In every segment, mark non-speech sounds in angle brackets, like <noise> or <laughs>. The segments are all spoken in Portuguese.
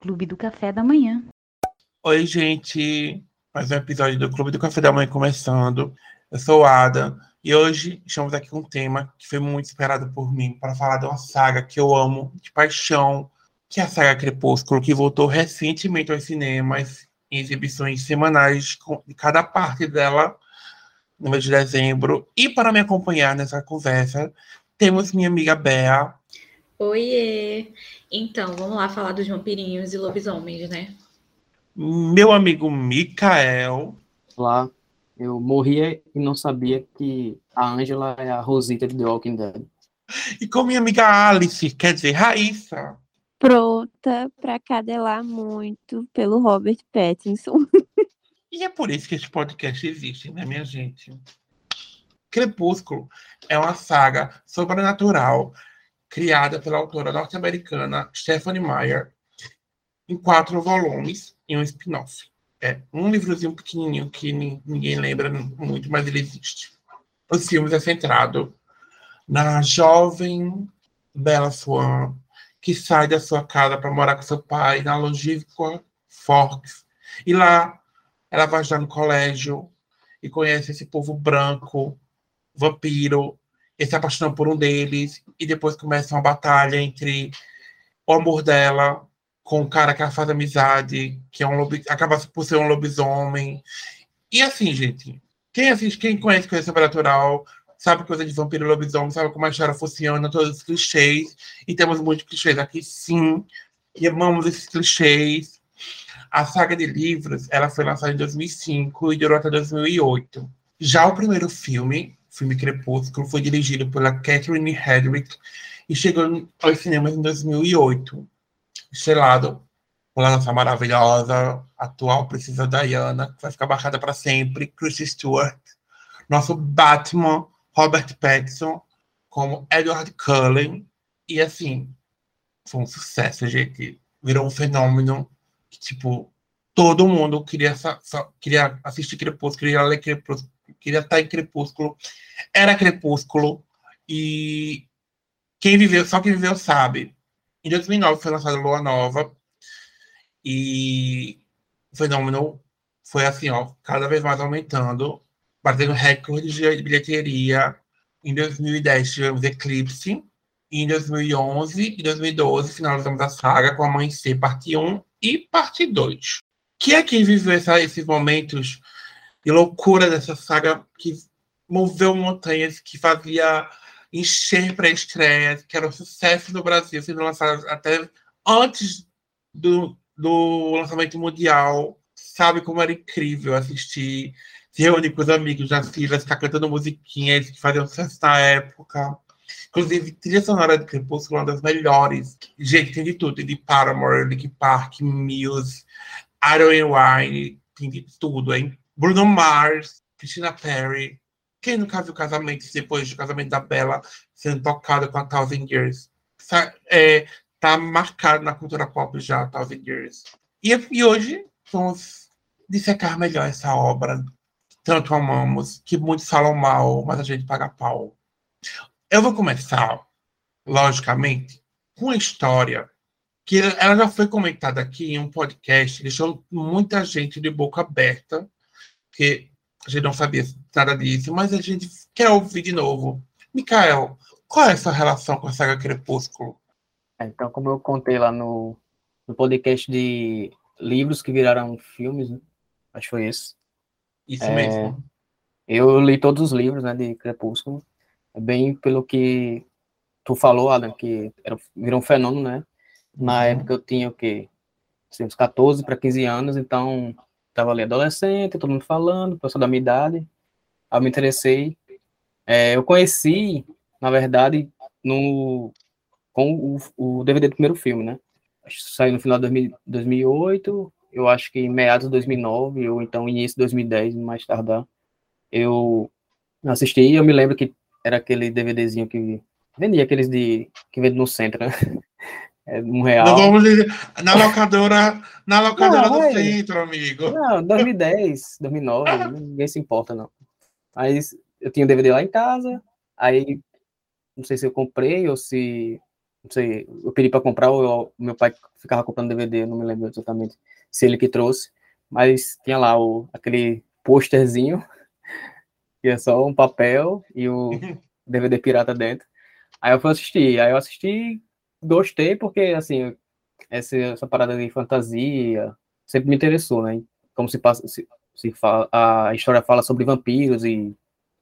Clube do Café da Manhã. Oi, gente. Mais um episódio do Clube do Café da Manhã começando. Eu sou Ada e hoje estamos aqui com um tema que foi muito esperado por mim para falar de uma saga que eu amo de paixão, que é a saga Crepúsculo, que voltou recentemente aos cinemas em exibições semanais de cada parte dela no mês de dezembro. E para me acompanhar nessa conversa, temos minha amiga Bea. Oiê! Então, vamos lá falar dos vampirinhos e lobisomens, né? Meu amigo Mikael. Olá, eu morria e não sabia que a Angela é a Rosita de The Walking Dead. E com minha amiga Alice, quer dizer, Raíssa. Pronta para cadelar muito pelo Robert Pattinson. <laughs> E é por isso que esse podcast existe, né, minha gente? Crepúsculo é uma saga sobrenatural criada pela autora norte-americana Stephanie Meyer em quatro volumes e um spin-off. É um livrozinho pequenininho que ninguém lembra muito, mas ele existe. Os filmes é centrado na jovem Bella Swan que sai da sua casa para morar com seu pai na longínqua Forks. E lá ela vai estar no colégio e conhece esse povo branco, vampiro, e se por um deles, e depois começa uma batalha entre o amor dela com o cara que ela faz amizade, que é um lobi... acaba por ser um lobisomem. E assim, gente, quem assiste, quem conhece coisa sobrenatural, sabe coisa de vampiro e lobisomem, sabe como a história funciona, todos os clichês, e temos muitos clichês aqui, sim, e amamos esses clichês, a saga de livros ela foi lançada em 2005 e durou até 2008. Já o primeiro filme, filme Crepúsculo, foi dirigido pela Catherine Hedrick e chegou aos cinemas em 2008. Estrelado pela nossa maravilhosa atual princesa Diana, que vai ficar marcada para sempre, Chris Stewart. Nosso Batman, Robert Pattinson, como Edward Cullen. E assim, foi um sucesso, gente. Virou um fenômeno que, tipo, todo mundo queria, queria assistir Crepúsculo, queria ler Crepúsculo, queria estar em Crepúsculo. Era Crepúsculo. E quem viveu, só quem viveu sabe. Em 2009 foi lançada Lua Nova. E o fenômeno foi assim, ó, cada vez mais aumentando, batendo recordes de bilheteria. Em 2010 tivemos Eclipse. Em 2011 e 2012 finalizamos a saga com Amanhecer, parte 1 e parte 2. Que é quem viveu essa, esses momentos de loucura dessa saga que moveu montanhas, que fazia encher pré-estreias, que era um sucesso no Brasil, sendo lançado até antes do, do lançamento mundial. Sabe como era incrível assistir, se reunir com os amigos das filhas, ficar cantando musiquinhas que faziam sucesso na época. Inclusive, trilha sonora de Crepúsculo é uma das melhores. Gente, tem de tudo. Tem de Paramore, Linkin Park, Muse, Iron Wine, tem de tudo, hein? Bruno Mars, Christina Perry. Quem nunca viu casamento depois do casamento da Bella sendo tocado com a Thousand Years? É, tá marcado na cultura pop já, Thousand Years. E, e hoje vamos dissecar melhor essa obra que tanto amamos, que muitos falam mal, mas a gente paga pau. Eu vou começar, logicamente, com a história que ela já foi comentada aqui em um podcast, deixou muita gente de boca aberta, que a gente não sabia nada disso, mas a gente quer ouvir de novo. Mikael, qual é a sua relação com a saga Crepúsculo? É, então, como eu contei lá no, no podcast de livros que viraram filmes, né? acho que foi esse. Isso é, mesmo. Eu li todos os livros né, de Crepúsculo, é bem pelo que tu falou, Adam, que era, virou um fenômeno, né? Na uhum. época eu tinha o quê? Assim, uns 14 para 15 anos, então estava ali adolescente, todo mundo falando, pessoal da minha idade. Aí eu me interessei. É, eu conheci, na verdade, no, com o, o DVD do primeiro filme, né? Saiu no final de 2008, eu acho que em meados de 2009, ou então início de 2010, mais tardar. Eu assisti, eu me lembro que era aquele DVDzinho que vendia aqueles de que vende no centro, né? <laughs> É um real. Não vamos dizer, na locadora, na locadora não, do é, centro, amigo. Não, 2010, 2009, <laughs> ninguém se importa, não. Mas eu tinha o DVD lá em casa, aí não sei se eu comprei ou se não sei, eu pedi para comprar, ou meu pai ficava comprando DVD, não me lembro exatamente se ele que trouxe, mas tinha lá o, aquele posterzinho, <laughs> que é só um papel e o <laughs> DVD pirata dentro. Aí eu fui assistir, aí eu assisti, gostei, porque, assim, essa, essa parada de fantasia sempre me interessou, né? Como se passa, se, se fala, a história fala sobre vampiros e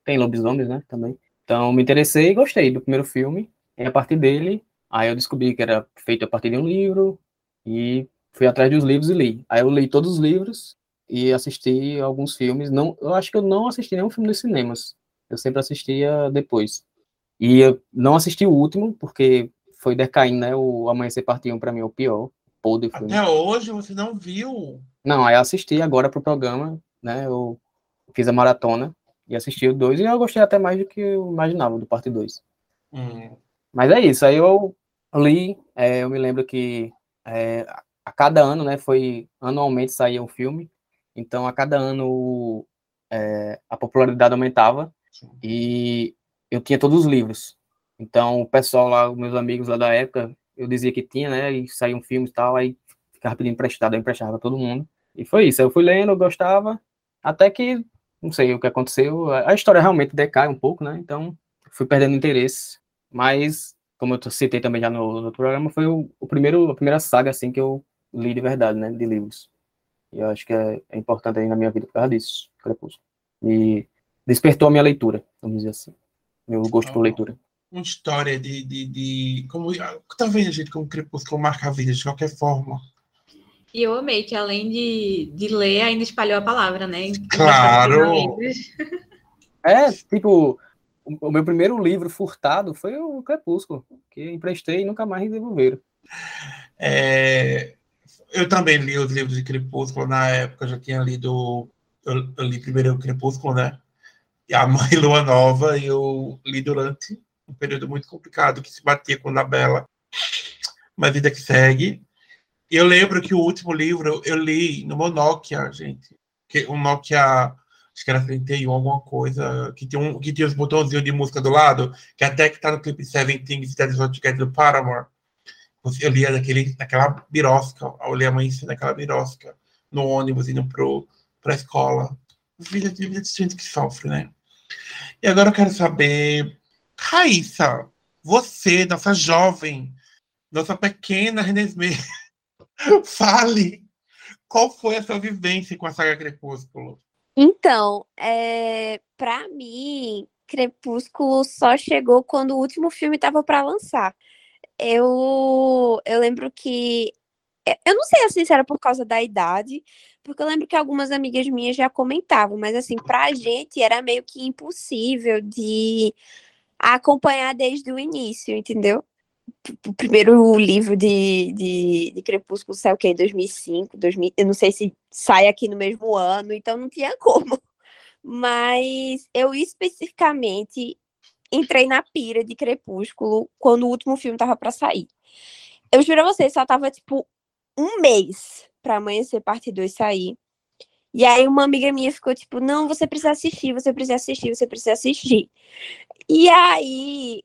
tem lobisomens, né, também. Então, me interessei e gostei do primeiro filme, e a partir dele, aí eu descobri que era feito a partir de um livro, e fui atrás dos livros e li. Aí eu li todos os livros e assisti alguns filmes. Não, eu acho que eu não assisti nenhum filme nos cinemas. Eu sempre assistia depois. E eu não assisti o último, porque foi decaindo, né? O Amanhecer Parte 1 para mim é o pior. Podre filme. Até hoje você não viu? Não, aí eu assisti agora pro programa, né? Eu fiz a maratona e assisti o 2 e eu gostei até mais do que eu imaginava do parte 2. Hum. Mas é isso, aí eu li, é, eu me lembro que é, a cada ano, né, foi anualmente saía um filme, então a cada ano é, a popularidade aumentava e eu tinha todos os livros. Então o pessoal lá, meus amigos lá da época, eu dizia que tinha, né, e saía um filme e tal, aí ficava pedindo emprestado, eu emprestava todo mundo. E foi isso, eu fui lendo, eu gostava, até que, não sei o que aconteceu, a história realmente decai um pouco, né, então fui perdendo interesse, mas como eu citei também já no, no programa, foi o, o, primeiro, a primeira saga, assim, que eu li de verdade, né, de livros. E eu acho que é, é importante aí na minha vida por causa disso, Crepúsculo. E despertou a minha leitura, vamos dizer assim, meu gosto por leitura. Uma história de, de, de como tá vendo gente como Crepúsculo marca a vida de qualquer forma. E eu amei que além de, de ler, ainda espalhou a palavra, né? Claro! É, tipo, o meu primeiro livro furtado foi o Crepúsculo, que emprestei e nunca mais devolveram. É, eu também li os livros de Crepúsculo na época, já tinha lido. Eu, eu li primeiro o Crepúsculo, né? E a Mãe Lua Nova, eu li durante um período muito complicado que se batia com a Bela. Uma vida que segue. Eu lembro que o último livro eu li no Nokia, gente. Que, um Nokia acho que era 31, alguma coisa, que tinha, um, que tinha os botãozinhos de música do lado, que até que tá no clipe Seven Things That Is What do Paramore. Eu lia daquele, naquela birosca, eu lia amanhecer naquela birosca, no ônibus, indo pro, pra escola. Vida vida de gente que sofre, né? E agora eu quero saber, Raíssa, você, nossa jovem, nossa pequena Renesmê, <laughs> fale qual foi a sua vivência com a saga Crepúsculo? Então, é, para mim, Crepúsculo só chegou quando o último filme estava para lançar. Eu, eu lembro que. É, eu não sei assim se era por causa da idade, porque eu lembro que algumas amigas minhas já comentavam, mas assim, pra gente era meio que impossível de acompanhar desde o início, entendeu? o primeiro livro de, de, de Crepúsculo saiu o quê? Em 2005, 2000, eu não sei se sai aqui no mesmo ano, então não tinha <laughs> como. Mas eu especificamente entrei na pira de Crepúsculo quando o último filme tava para sair. Eu juro a vocês, só tava tipo um mês para amanhecer parte 2 sair. E aí uma amiga minha ficou tipo, não, você precisa assistir, você precisa assistir, você precisa assistir. E aí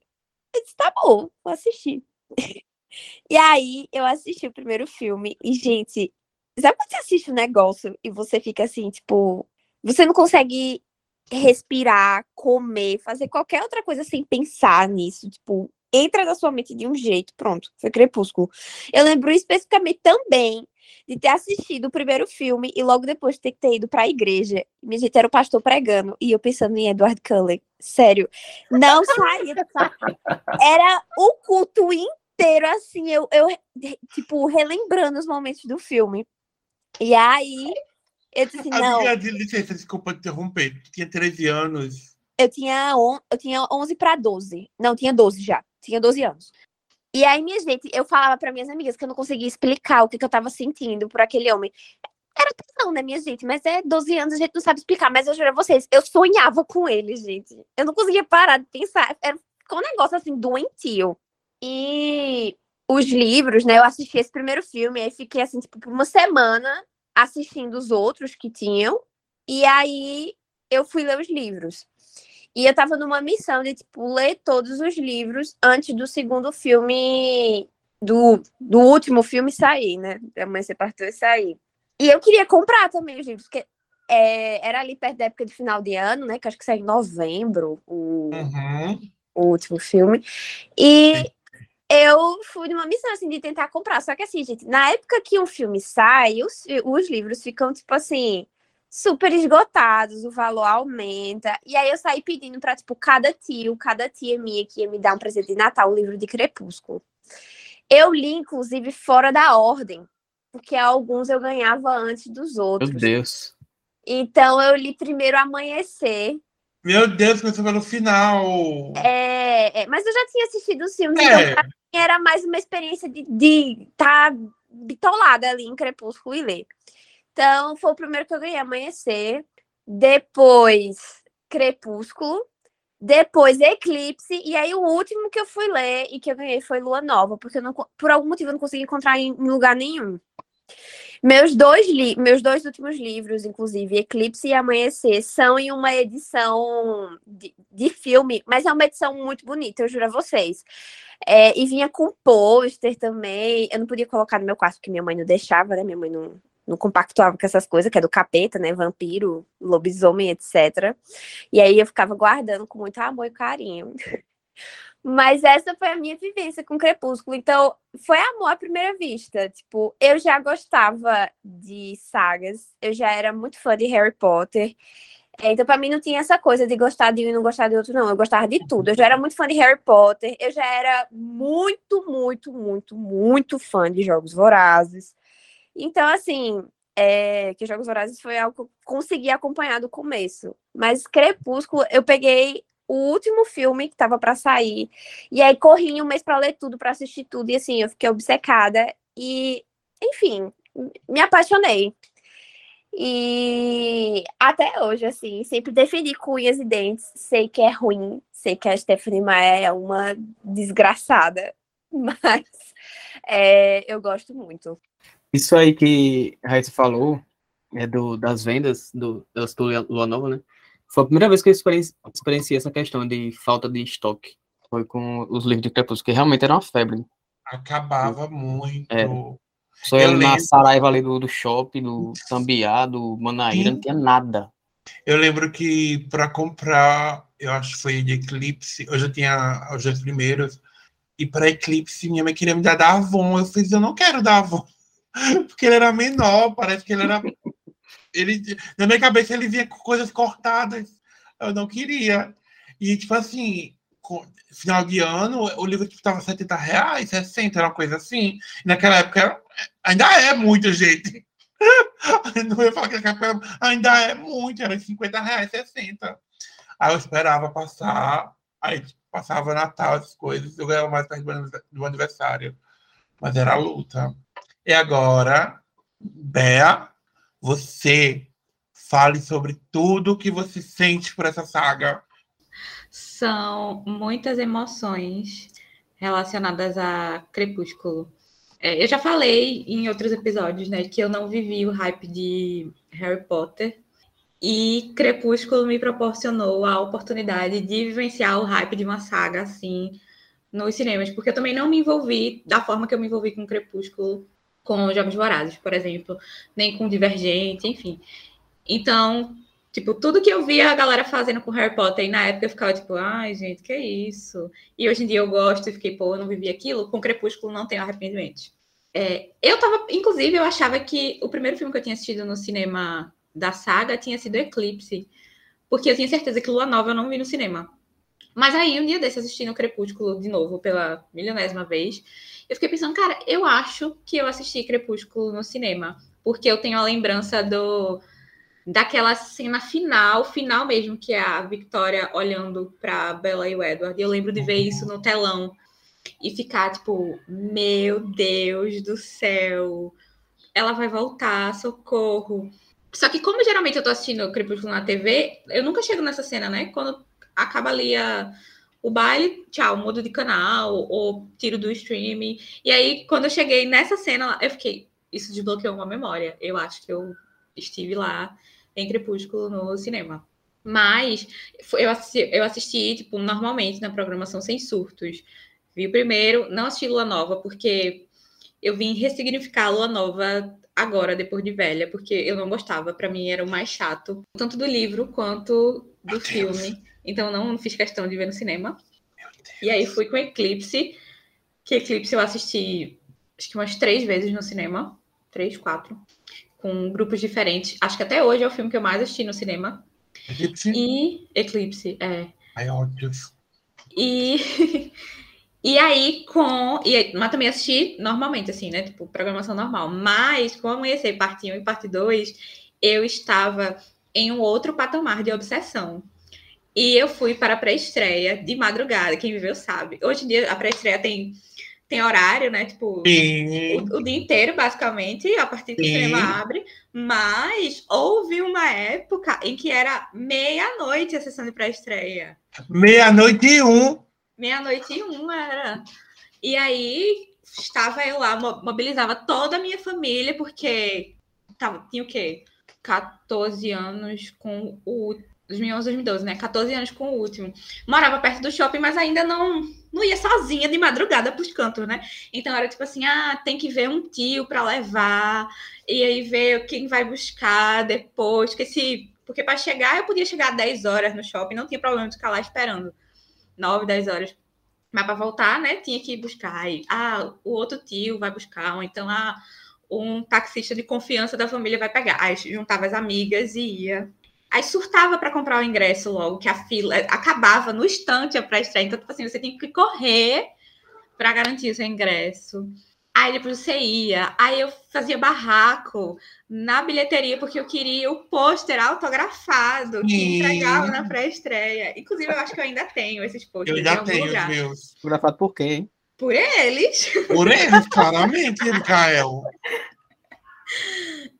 eu disse, tá bom, vou assistir. <laughs> e aí eu assisti o primeiro filme e, gente, sabe quando você assiste um negócio e você fica assim, tipo, você não consegue respirar, comer, fazer qualquer outra coisa sem pensar nisso, tipo, entra na sua mente de um jeito, pronto, foi Crepúsculo. Eu lembro especificamente também de ter assistido o primeiro filme e logo depois de ter, ter ido para a igreja. Minha gente era o pastor pregando e eu pensando em Edward Cullen. Sério, não saía. Era o culto inteiro, assim, eu, eu, tipo, relembrando os momentos do filme. E aí, eu disse assim, não. De licença, desculpa interromper. Tu tinha 13 anos. Eu tinha, on, eu tinha 11 para 12. Não, tinha 12 já. Tinha 12 anos. E aí, minha gente, eu falava para minhas amigas que eu não conseguia explicar o que, que eu tava sentindo por aquele homem. Era tesão, né, minha gente? Mas é 12 anos, a gente não sabe explicar. Mas eu juro a vocês, eu sonhava com ele, gente. Eu não conseguia parar de pensar. Era um negócio, assim, doentio. E os livros, né? Eu assisti esse primeiro filme, aí fiquei, assim, tipo, por uma semana assistindo os outros que tinham. E aí eu fui ler os livros. E eu tava numa missão de, tipo, ler todos os livros antes do segundo filme, do, do último filme sair, né? Da Mãe Você Partiu e sair. E eu queria comprar também os livros, porque é, era ali perto da época de final de ano, né? Que acho que saiu em novembro, o, Uhum. o último filme. E eu fui numa missão, assim, de tentar comprar. Só que, assim, gente, na época que um filme sai, os, os livros ficam, tipo assim, super esgotados, o valor aumenta. E aí eu saí pedindo pra, tipo, cada tio, cada tia minha que ia me dar um presente de Natal, um livro de Crepúsculo. Eu li, inclusive, fora da ordem, porque alguns eu ganhava antes dos Meu outros. Deus. Então eu li primeiro Amanhecer. Meu Deus, começou pelo final. É, é, mas eu já tinha assistido os filmes, É, então era mais uma experiência de estar bitolada ali em Crepúsculo e ler. Então, foi o primeiro que eu ganhei, Amanhecer. Depois, Crepúsculo. Depois, Eclipse. E aí, o último que eu fui ler e que eu ganhei foi Lua Nova, porque não, por algum motivo eu não consegui encontrar em, lugar nenhum. Meus dois, meus dois últimos livros, inclusive, Eclipse e Amanhecer, são em uma edição de, de filme, mas é uma edição muito bonita, eu juro a vocês. É, e vinha com pôster também. Eu não podia colocar no meu quarto, porque minha mãe não deixava, né? Minha mãe não, não compactuava com essas coisas, que é do capeta, né? Vampiro, lobisomem, etc. E aí eu ficava guardando com muito amor e carinho. <laughs> Mas essa foi a minha vivência com Crepúsculo. Então, foi amor à primeira vista. Tipo, eu já gostava de sagas, eu já era muito fã de Harry Potter. Então, pra mim, não tinha essa coisa de gostar de um e não gostar de outro, não. Eu gostava de tudo. Eu já era muito fã de Harry Potter. Eu já era muito, muito, muito, muito fã de Jogos Vorazes. Então, assim, é, que Jogos Vorazes foi algo que eu consegui acompanhar do começo. Mas Crepúsculo, eu peguei o último filme que tava pra sair. E aí, corri um mês pra ler tudo, pra assistir tudo. E, assim, eu fiquei obcecada. E, enfim, me apaixonei. E até hoje, assim, sempre defendi com unhas e dentes. Sei que é ruim, sei que a Stephanie Meyer é uma desgraçada, <laughs> mas é, eu gosto muito. Isso aí que a Raíssa falou, é do, das vendas do, Estúdio Lua Nova, né? Foi a primeira vez que eu experienci- experienciei essa questão de falta de estoque. Foi com os livros de Crepúsculo, que realmente era uma febre. acabava muito. É. Só Eu eu na lembro. Saraiva ali do, do shopping, do Tambiá, do Manaíra, não tinha nada. Eu lembro que para comprar, eu acho que foi de Eclipse, eu já tinha os dois primeiros, e para Eclipse minha mãe queria me dar da Avon. Eu fiz, eu não quero da Avon, <laughs> porque ele era menor, parece que ele era. Ele, na minha cabeça ele com coisas cortadas. Eu não queria. E, tipo assim, final de ano, o livro estava 70 reais, 60, era uma coisa assim. E naquela época ainda é muito, gente. <laughs> Não ia falar que naquela época ainda é muito, era 50 reais, 60. Aí eu esperava passar, aí tipo, passava Natal, essas coisas, eu ganhava mais perto do aniversário-. Mas era luta. E agora, Bea, você fale sobre tudo que você sente por essa saga. São muitas emoções relacionadas a Crepúsculo. É, eu já falei em outros episódios, né, que eu não vivi o hype de Harry Potter. E Crepúsculo me proporcionou a oportunidade de vivenciar o hype de uma saga assim nos cinemas, porque eu também não me envolvi da forma que eu me envolvi com Crepúsculo, com Jogos Vorazes, por exemplo, nem com Divergente, enfim. Então, tipo, tudo que eu via a galera fazendo com Harry Potter, e na época eu ficava tipo, ai, gente, que isso? E hoje em dia eu gosto e fiquei, pô, eu não vivi aquilo. Com Crepúsculo não tenho arrependimentos. É, eu tava, inclusive, eu achava que o primeiro filme que eu tinha assistido no cinema da saga tinha sido Eclipse, porque eu tinha certeza que Lua Nova eu não vi no cinema. Mas aí, um dia desse, assistindo Crepúsculo de novo, pela milionésima vez, eu fiquei pensando, cara, eu acho que eu assisti Crepúsculo no cinema, porque eu tenho a lembrança do daquela cena final, final mesmo, que é a Victoria olhando para Bella e o Edward. E eu lembro de ver isso no telão e ficar tipo, meu Deus do céu, ela vai voltar, socorro. Só que como geralmente eu tô assistindo Crepúsculo na TV, eu nunca chego nessa cena, né? Quando acaba ali a, o baile, tchau, mudo de canal ou tiro do stream. E aí, quando eu cheguei nessa cena, eu fiquei, isso desbloqueou uma memória. Eu acho que eu estive lá em Crepúsculo no cinema. Mas eu assisti, eu assisti, tipo, normalmente na programação sem surtos. Vi o primeiro, não assisti Lua Nova, porque eu vim ressignificar a Lua Nova agora, depois de velha, porque eu não gostava. Para mim era o mais chato, tanto do livro quanto do filme. Então não fiz questão de ver no cinema. E aí fui com Eclipse, que Eclipse eu assisti acho que umas três vezes no cinema. Três, quatro. Com grupos diferentes. Acho que até hoje é o filme que eu mais assisti no cinema. Eclipse? E Eclipse, é. Ai, ódio. E, <laughs> e aí, com. E, mas também assisti normalmente, assim, né? Tipo, programação normal. Mas, com Amanhecer, parte 1 e parte 2, eu estava em um outro patamar de obsessão. E eu fui para a pré-estreia de madrugada. Quem viveu sabe. Hoje em dia, a pré-estreia tem tem horário, né? Tipo, o, o, dia inteiro, basicamente, a partir que Sim. cinema abre. Mas houve uma época em que era meia-noite a sessão de pré-estreia. Meia-noite e um. Meia-noite e um era. E aí estava eu lá, mobilizava toda a minha família, porque tava, tinha o quê? 14 anos com o 2011, 2012, né? 14 anos com o último. Morava perto do shopping, mas ainda não não ia sozinha de madrugada para os cantos, né? Então era tipo assim, ah, tem que ver um tio para levar e aí ver quem vai buscar depois, que se porque para chegar eu podia chegar 10 horas no shopping, não tinha problema de ficar lá esperando 9, 10 horas. Mas para voltar, né, tinha que buscar. Aí, ah, o outro tio vai buscar, ou então ah, um taxista de confiança da família vai pegar. Aí juntava as amigas e ia Aí surtava para comprar o ingresso logo, que a fila acabava no instante a pré-estreia. Então, tipo assim, você tinha que correr para garantir o seu ingresso. Aí depois você ia. Aí eu fazia barraco na bilheteria, porque eu queria o pôster autografado que entregava na pré-estreia. Inclusive, eu acho que eu ainda tenho esses pôsteres. Eu ainda tenho os meus. Autografado por quem? Por eles. Por eles, claramente, Mikael. <laughs>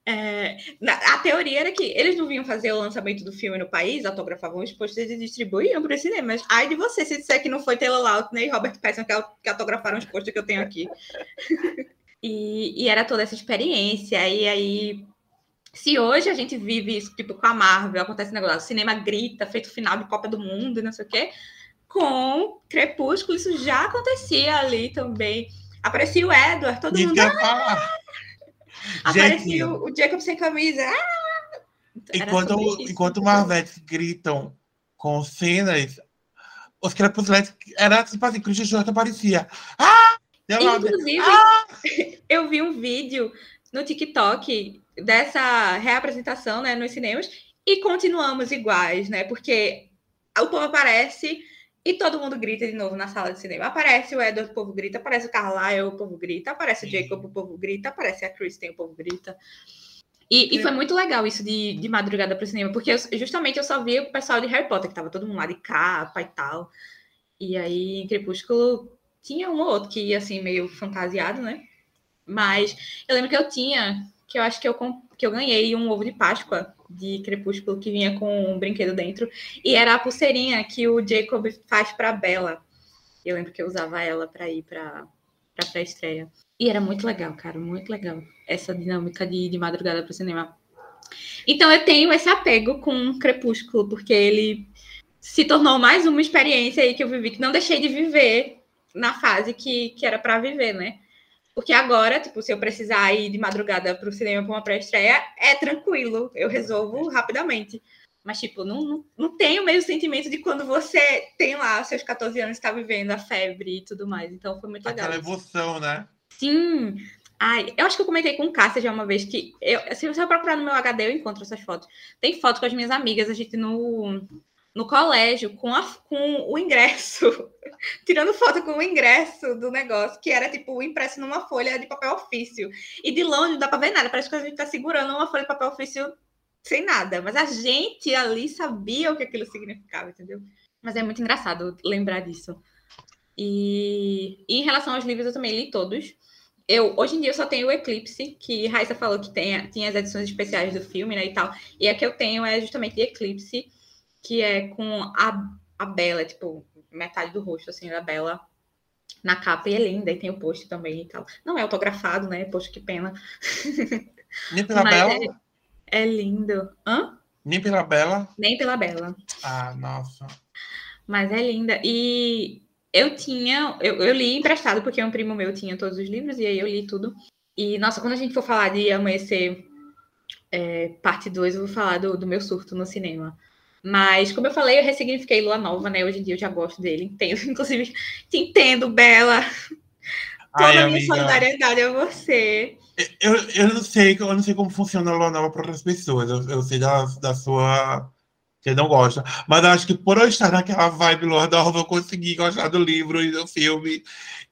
É, a teoria era que eles não vinham fazer o lançamento do filme no país, autografavam os posters e distribuíam para os cinemas. Ai de você se disser que não foi Taylor Lautner e Robert Pattinson que, que autografaram os posters que eu tenho aqui. <laughs> e, e, era toda essa experiência. E aí, se hoje a gente vive isso, tipo, com a Marvel, acontece negócio, o cinema grita, feito final de Copa do Mundo e não sei o quê, com Crepúsculo isso já acontecia ali também. Aparecia o Edward, todo mundo... Ah, Aparecia o, o Jacob sem camisa. Ah! Enquanto, enquanto Marvetes gritam com cenas, os crepusculantes era tipo assim, Christian Short aparecia. Ah! Inclusive, ah! <laughs> eu vi um vídeo no TikTok dessa reapresentação né, nos cinemas e continuamos iguais, né? Porque o povo aparece e todo mundo grita de novo na sala de cinema. Aparece o Edward, o povo grita. Aparece o Carlyle, o povo grita. Aparece o Jacob, o povo grita. Aparece a Kristen, o povo grita. E, e foi muito legal isso de, de madrugada para o cinema, porque eu, justamente eu só via o pessoal de Harry Potter, que tava todo mundo lá de capa e tal. E aí, em Crepúsculo, tinha um ou outro que ia assim, meio fantasiado, né? Mas eu lembro que eu tinha, que eu acho que eu, que eu ganhei um ovo de Páscoa de Crepúsculo que vinha com um brinquedo dentro. E era a pulseirinha que o Jacob faz para Bella. Eu lembro que eu usava ela para ir para a pré-estreia. E era muito legal, cara, muito legal. Essa dinâmica de, de madrugada para o cinema. Então eu tenho esse apego com Crepúsculo, porque ele se tornou mais uma experiência aí que eu vivi, que não deixei de viver na fase que, que era para viver, né? Porque agora, tipo, se eu precisar ir de madrugada para o cinema para uma pré-estreia, é tranquilo, eu resolvo rapidamente. Mas, tipo, não, não, não tem o mesmo sentimento de quando você tem lá os seus 14 anos, está vivendo a febre e tudo mais. Então foi muito legal. Aquela emoção, né? Sim. Ai, eu acho que eu comentei com o Cássia já uma vez que eu, se você procurar no meu HD, eu encontro essas fotos. Tem fotos com as minhas amigas, a gente no, no colégio com, a, com o ingresso, <laughs> tirando foto com o ingresso do negócio, que era tipo impresso numa folha de papel ofício. E de longe não dá para ver nada, parece que a gente está segurando uma folha de papel ofício sem nada. Mas a gente ali sabia o que aquilo significava, entendeu? Mas é muito engraçado lembrar disso. E, e em relação aos livros, eu também li todos. Eu, hoje em dia eu só tenho o Eclipse, que Raíssa falou que tem, tinha as edições especiais do filme, né, e tal. E a que eu tenho é justamente Eclipse que é com a, a Bela, tipo, metade do rosto, assim, da Bela na capa, e é linda, e tem o post também e tal. Não é autografado, né? Poxa, que pena. E pela Bela? É, é, lindo. Hã? Nem pela Bela? Nem pela Bela. Ah, nossa. Mas é linda. E eu tinha, eu, eu li emprestado, porque um primo meu tinha todos os livros, e aí eu li tudo. E, nossa, quando a gente for falar de Amanhecer é, parte 2, eu vou falar do, do meu surto no cinema. Mas, como eu falei, eu ressignifiquei Lua Nova, né? Hoje em dia eu já gosto dele, entendo. <laughs> Inclusive, te entendo, Bela. Toda Ai, a minha amiga. solidariedade a você. Eu, eu não sei, eu não sei como funciona a Lua Nova para outras pessoas. Eu, eu sei da, da sua. Você não gosta. Mas eu acho que por eu estar naquela vibe Lua Nova, eu consegui gostar do livro e do filme.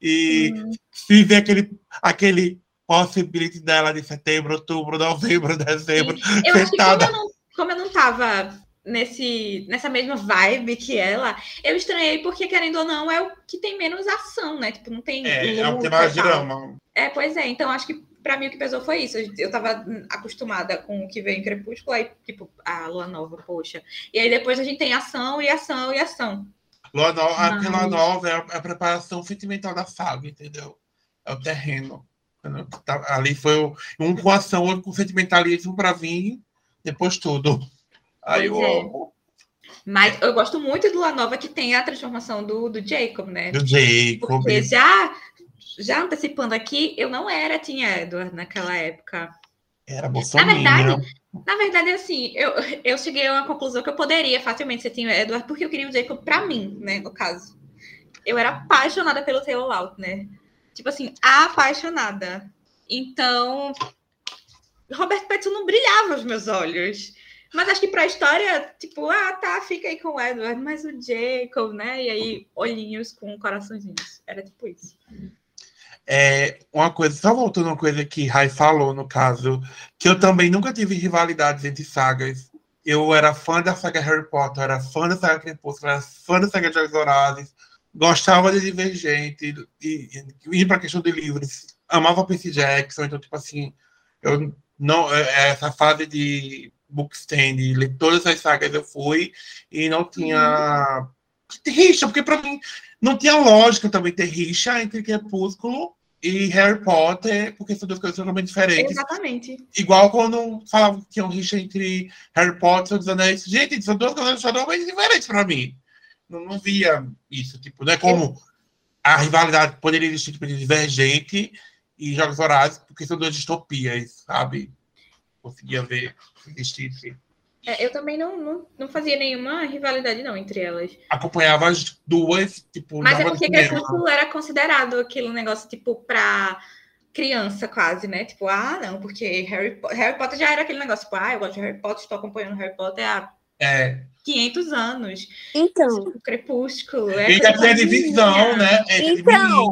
E Hum. se ver aquele, aquele possibility dela de setembro, outubro, novembro, dezembro. Eu acho que como eu não, como eu não tava nesse, nessa mesma vibe que ela, eu estranhei porque, querendo ou não, é o que tem menos ação, né? Tipo, não tem. É, é luta tema e de tal. drama. É, pois é. Então, acho que pra mim o que pesou foi isso. Eu tava acostumada com o que veio em Crepúsculo, aí, tipo, a Lua Nova, poxa. E aí depois a gente tem ação e ação e ação. Lua Nova, a Mas- Lua Nova é a, é a preparação sentimental da saga, entendeu? É o terreno. Tá- Ali foi o- um com ação, outro com sentimentalismo para vir, depois tudo. Aí eu Pois é. amo. Mas eu gosto muito do Lua Nova que tem a transformação do, do Jacob, né? Do Jacob. Porque já, já antecipando aqui, eu não era Tinha Edward naquela época. Era Na Bolsonaro. verdade, na verdade, assim, eu, eu cheguei a uma conclusão que eu poderia facilmente ser Tinha Edward, porque eu queria o Jacob pra mim, né, no caso. Eu era apaixonada pelo Taylor Laut, né? Tipo assim, apaixonada. Então, Robert Pattinson não brilhava aos meus olhos. Mas acho que pra história, tipo, ah, tá, fica aí com o Edward, mas o Jacob, né? E aí, olhinhos com coraçõezinhos. Era tipo isso. É, uma coisa, só voltando uma coisa que Rai falou, no caso, que eu também nunca tive rivalidades entre sagas. Eu era fã da saga Harry Potter, era fã da saga Crepúsculo, era fã da saga Jogos Vorazes, gostava de Divergente, e, e, e para questão de livros, amava Percy Jackson, então, tipo assim, eu não, é- essa fase de bookstand, ler todas as sagas eu fui, e não tinha rixa, porque para mim não tinha lógica também ter rixa entre Crepúsculo e Harry Potter, porque são duas coisas totalmente diferentes. Exatamente. Igual quando falavam que tinha um rixa entre Harry Potter e dos Anéis. Gente, são duas coisas totalmente diferentes para mim. Não, não via isso. Tipo, não é como a rivalidade poderia existir tipo, de Divergente e Jogos Vorazes, porque são duas distopias, sabe? Conseguia ver É, eu também não, não, não fazia nenhuma rivalidade, não, entre elas. Acompanhava as duas, tipo, Mas é porque. Crepúsculo era considerado aquele negócio, tipo, pra criança quase, né? Tipo, ah, não, porque Harry, Harry Potter já era aquele negócio, tipo, ah, eu gosto de Harry Potter, estou acompanhando Harry Potter há É, 500 anos. Então, Tipo, Crepúsculo. É E ainda coisa tem a de divisão, menina. né? É Então.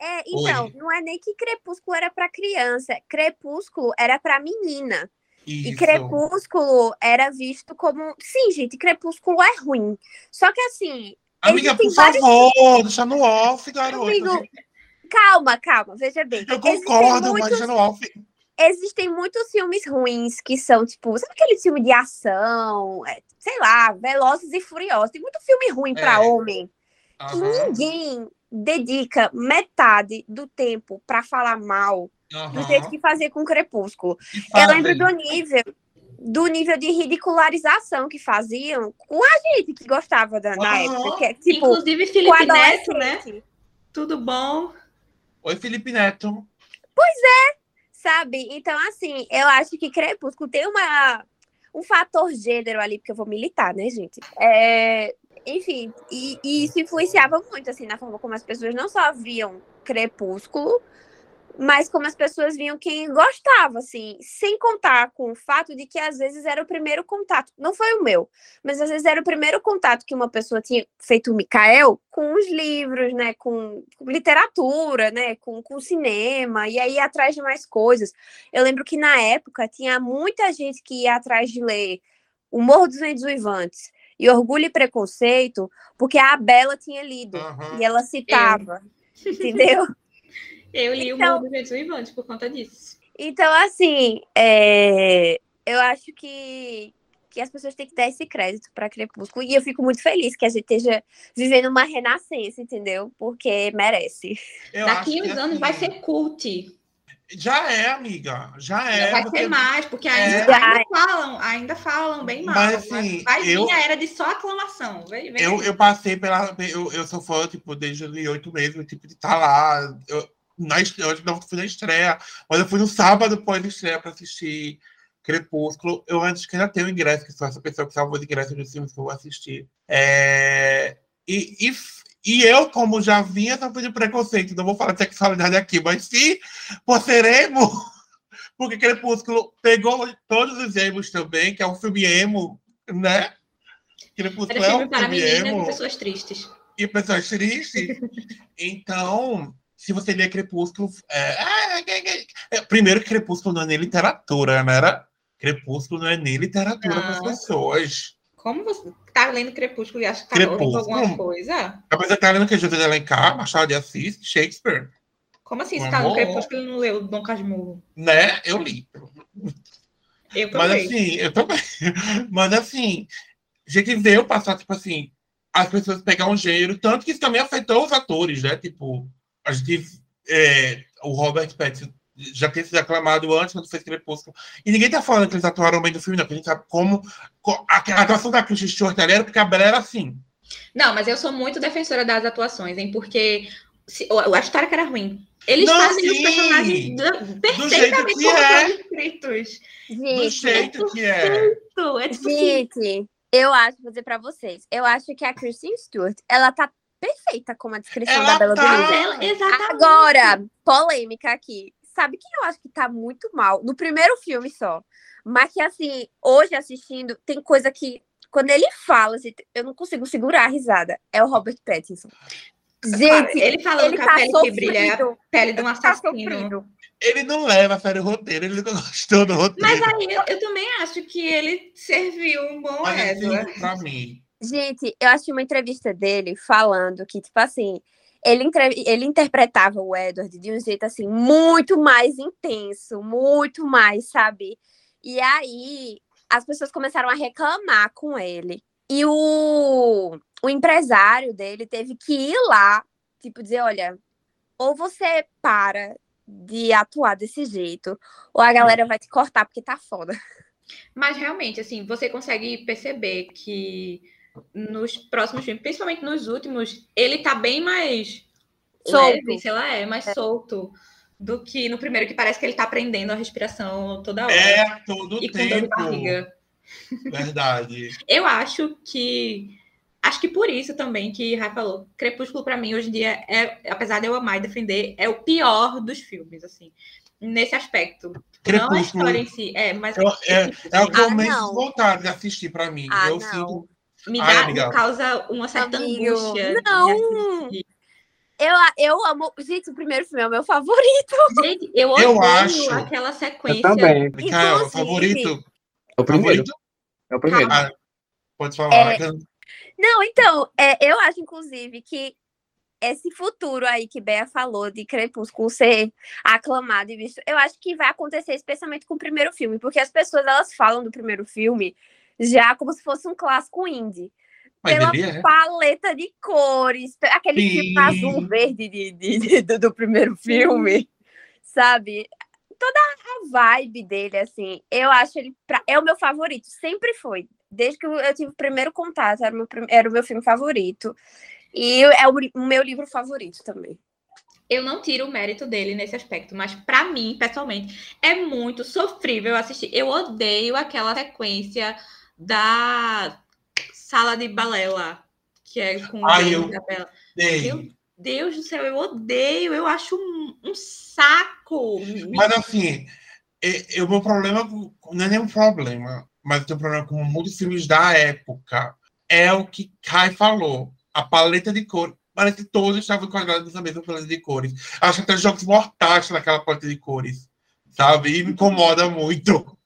é, então, Oi. não é nem que Crepúsculo era pra criança, Crepúsculo era pra menina. E Isso. Crepúsculo era visto como. Sim, gente, Crepúsculo é ruim. Só que assim, Amiga, por vários- favor, deixa no off, garoto. amigo, calma, calma, veja bem. Eu concordo, mas muitos- deixa no off. existem muitos filmes ruins que são, tipo, sabe aquele filme de ação? É, sei lá, Velozes e Furiosos. Tem muito filme ruim pra É. homem que Aham, ninguém dedica metade do tempo pra falar mal do aham. jeito que fazia com Crepúsculo. E Eu lembro do nível do nível de ridicularização que faziam com a gente que gostava da, na Aham. época. Que é, tipo, Inclusive, Felipe Neto, né? Tudo bom? Oi, Felipe Neto. Sabe? Então, assim, eu acho que Crepúsculo tem uma, um fator gênero ali, porque eu vou militar, né, gente? É, enfim, e, e isso influenciava muito, assim, na forma como as pessoas não só viam Crepúsculo, mas como as pessoas viam quem gostava, assim, sem contar com o fato de que às vezes era o primeiro contato, não foi o meu, mas às vezes era o primeiro contato que uma pessoa tinha feito o Mikael com os livros, né, com, com literatura, né, com, com cinema, e aí ia atrás de mais coisas. Eu lembro que na época tinha muita gente que ia atrás de ler O Morro dos Ventos Uivantes e Orgulho e Preconceito, porque a Bela tinha lido Aham. e ela citava, entendeu? <laughs> Eu li Então- o Mundo dos Vivantes por conta disso. Então, assim, é, eu acho que, que as pessoas têm que dar esse crédito para Crepúsculo. E eu fico muito feliz que a gente esteja vivendo uma renascença, entendeu? Porque merece. Eu Daqui uns anos vai assim, ser cult. Já é, amiga. Já é. vai você- ter mais, porque ainda, É. ainda falam, ainda falam bem mal. Mas, assim, vai vir eu- a era de só aclamação. Vem, vem. Eu, eu passei pela. Eu, eu sou fã, tipo, desde oito meses, tipo, de estar lá. Eu, na estreia, eu não fui na estreia, mas eu fui no sábado pós-estreia para assistir Crepúsculo. Eu antes que ainda tenho ingresso, que sou essa pessoa que salva os ingressos dos filmes que eu vou assistir. É, e, e, e eu, como já vinha sofrendo preconceito, não vou falar de sexualidade aqui, mas ser emo, <laughs> porque Crepúsculo pegou todos os emos também, que é um filme emo, né? Crepúsculo é filme um para filme meninas emo e pessoas tristes. e pessoas tristes. Então, se você ler Crepúsculo. É, é, é, é, primeiro, que Crepúsculo não é nem literatura, né? Era? Crepúsculo não é nem literatura para as Não. pessoas. Como você tá lendo Crepúsculo e acha que tá Crepúsculo? lendo alguma coisa? Mas você tá lendo que José de Alencar, Machado de Assis, Shakespeare, Como assim? Você tá lendo. Crepúsculo e não leu Dom Casmurro? né? Eu li. Eu Mas também. assim, eu também. <laughs> Mas assim, a gente vê o passado, tipo assim, as pessoas pegar um gênero, tanto que isso também afetou os atores, né? Tipo, a gente. é, o Robert Pattinson já tinha sido aclamado antes quando fez Crepúsculo. E ninguém tá falando que eles atuaram bem no filme, não, porque a gente sabe como. co- A, atuação da Kristen Stewart era porque a Bela era assim. Não, mas eu sou muito defensora das atuações, hein? Porque se, eu acho que era ruim. Eles Não, fazem os sim. personagens da- jeito perfeitamente que como é. foram escritos. Do Gente, jeito que é. É tipo gente, eu acho, vou dizer pra vocês, eu acho que a Kristen Stewart, ela tá perfeita como a descrição Ela da Bela tá. Ela- exatamente. Agora, polêmica aqui. Sabe quem eu acho que tá muito mal? No primeiro filme só. Mas que, assim, hoje assistindo, tem coisa que, quando ele fala, assim, eu não consigo segurar a risada. É o Robert Pattinson. Gente, ele falando ele que a tá pele que brilha é a sofrido. pele de um Tá assassino. sofrido. Ele não leva a sério o roteiro, ele nunca gostou do roteiro. Mas aí eu, eu também acho que ele serviu um bom Mas assim, pra mim. Gente, eu assisti uma entrevista dele falando que, tipo assim, ele, entre- ele interpretava o Edward de um jeito, assim, muito mais intenso, muito mais, sabe? E aí, as pessoas começaram a reclamar com ele. E o, o empresário dele teve que ir lá, tipo, dizer, olha, ou você para de atuar desse jeito, ou a galera vai te cortar porque tá foda. Mas realmente, assim, você consegue perceber que nos próximos filmes, principalmente nos últimos, ele tá bem mais Solto. leve, sei lá, é mais solto do que no primeiro, que parece que ele tá aprendendo a respiração toda hora. É todo e com dor de tempo. barriga. Verdade. <laughs> Eu acho que. Acho que por isso também que Rai falou. Crepúsculo, pra mim, hoje em dia, é, apesar de eu amar e defender, é o pior dos filmes, assim. Nesse aspecto. Não a Crepúsculo. história em si, é, mas. Eu- é, é o que eu Ah, menos vontade de assistir pra mim. Ah, eu não. sinto. Me, Ai, dá, amiga. me causa uma certa Amigo, angústia. não. Eu, eu amo. Gente, o primeiro filme é o meu favorito. Gente, eu Eu odeio acho. aquela Eu sequência. também. Micael, Inclusive- favorito? É o primeiro. Favorito? É o primeiro. Ah, pode falar. É. Não, então, é, eu acho, inclusive, que esse futuro aí que Bea falou de Crepúsculo ser aclamado e visto, eu acho que vai acontecer especialmente com o primeiro filme, porque as pessoas elas falam do primeiro filme já como se fosse um clássico indie. Mas pela ele é. paleta de cores, aquele Sim. filme azul verde de, de- de- do, do primeiro filme, sabe? Toda a vibe dele, assim, eu acho ele pra- é o meu favorito, sempre foi. Desde que eu tive o primeiro contato, era o meu, prim- era o meu filme favorito. E é o, o meu livro favorito também. Eu não tiro o mérito dele nesse aspecto, mas pra mim, pessoalmente, é muito sofrível assistir. Eu odeio aquela sequência da sala de balé lá, que é com Ai, o eu- Isabela. Meu Deus do céu, eu odeio, eu acho um, um saco. Mas assim, é- é o meu problema não é nenhum problema, mas o teu problema com muitos filmes da época é o que Kai falou. A paleta de cores. Parece que todos estavam enquadrados na mesma paleta de cores. Acho que até jogos mortais naquela paleta de cores. Sabe? E me incomoda muito.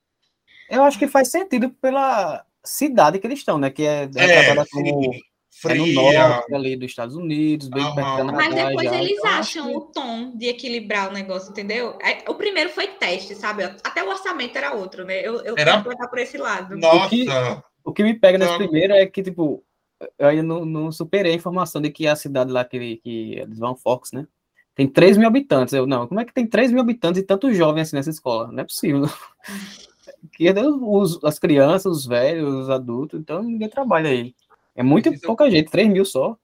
Eu acho que faz sentido pela cidade que eles estão, né? Que é, É, retratada como é no Fria. norte ali dos Estados Unidos, bem Aham. perto Canadá. Mas depois já. eles Então, acham que- o tom de equilibrar o negócio, entendeu? Aí, O primeiro foi teste, sabe? Até o orçamento era outro, né? Eu, eu Era- quero botar por esse lado. Nossa! que- O que me pega nesse Não. primeiro é que, tipo, eu ainda não, não superei a informação de que a cidade lá que, que eles vão, Fox, né? tem 3 mil habitantes. Eu, não, como é que tem 3 mil habitantes e tantos jovens assim nessa escola? Não é possível. Que os, as crianças, os velhos, os adultos, então ninguém trabalha aí. É muito pouca gente, 3 mil só.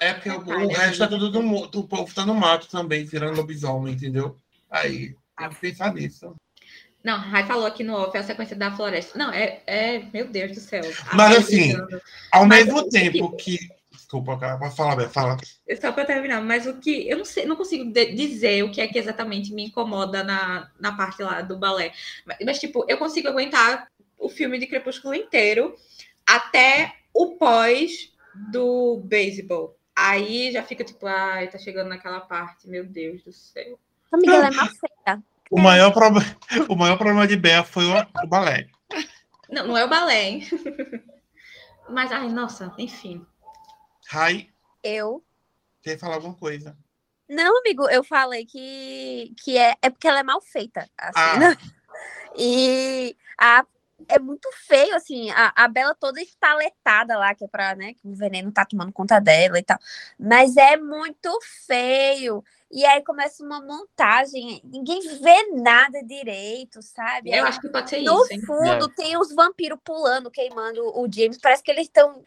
É porque o, o resto é tudo do, do povo tá no mato também, virando lobisomem, entendeu? Aí tem que pensar nisso. Não, Rai falou aqui no off é a sequência da floresta. Não, é, é meu Deus do céu. Mas assim, ao Mas, mesmo tempo que, que Desculpa, cara, pode falar, Beth, fala. Só para terminar, mas o que eu não sei, não consigo dizer o que é que exatamente me incomoda na, na parte lá do balé. Mas, mas, tipo, eu consigo aguentar o filme de Crepúsculo inteiro até o pós do beisebol. Aí já fica tipo, ai, tá chegando naquela parte, meu Deus do céu. Amiga, ela é má feita. O maior, pro... <laughs> o maior problema de Bea foi o, o balé. Não, não é o balé, hein? <laughs> Mas, ai, nossa, enfim. Rai. Eu. Quer falar alguma coisa? Não, amigo, eu falei que, que é, é porque ela é mal feita. Assim, ah. né? <laughs> E a, é muito feio, assim, a, a Bela toda estaletada lá, que é pra, né, que o veneno tá tomando conta dela e tal. Mas é muito feio. E aí começa uma montagem, ninguém vê nada direito, sabe? Eu acho que pode ser no isso. No fundo, é. tem os vampiros pulando, queimando o James. Parece que eles estão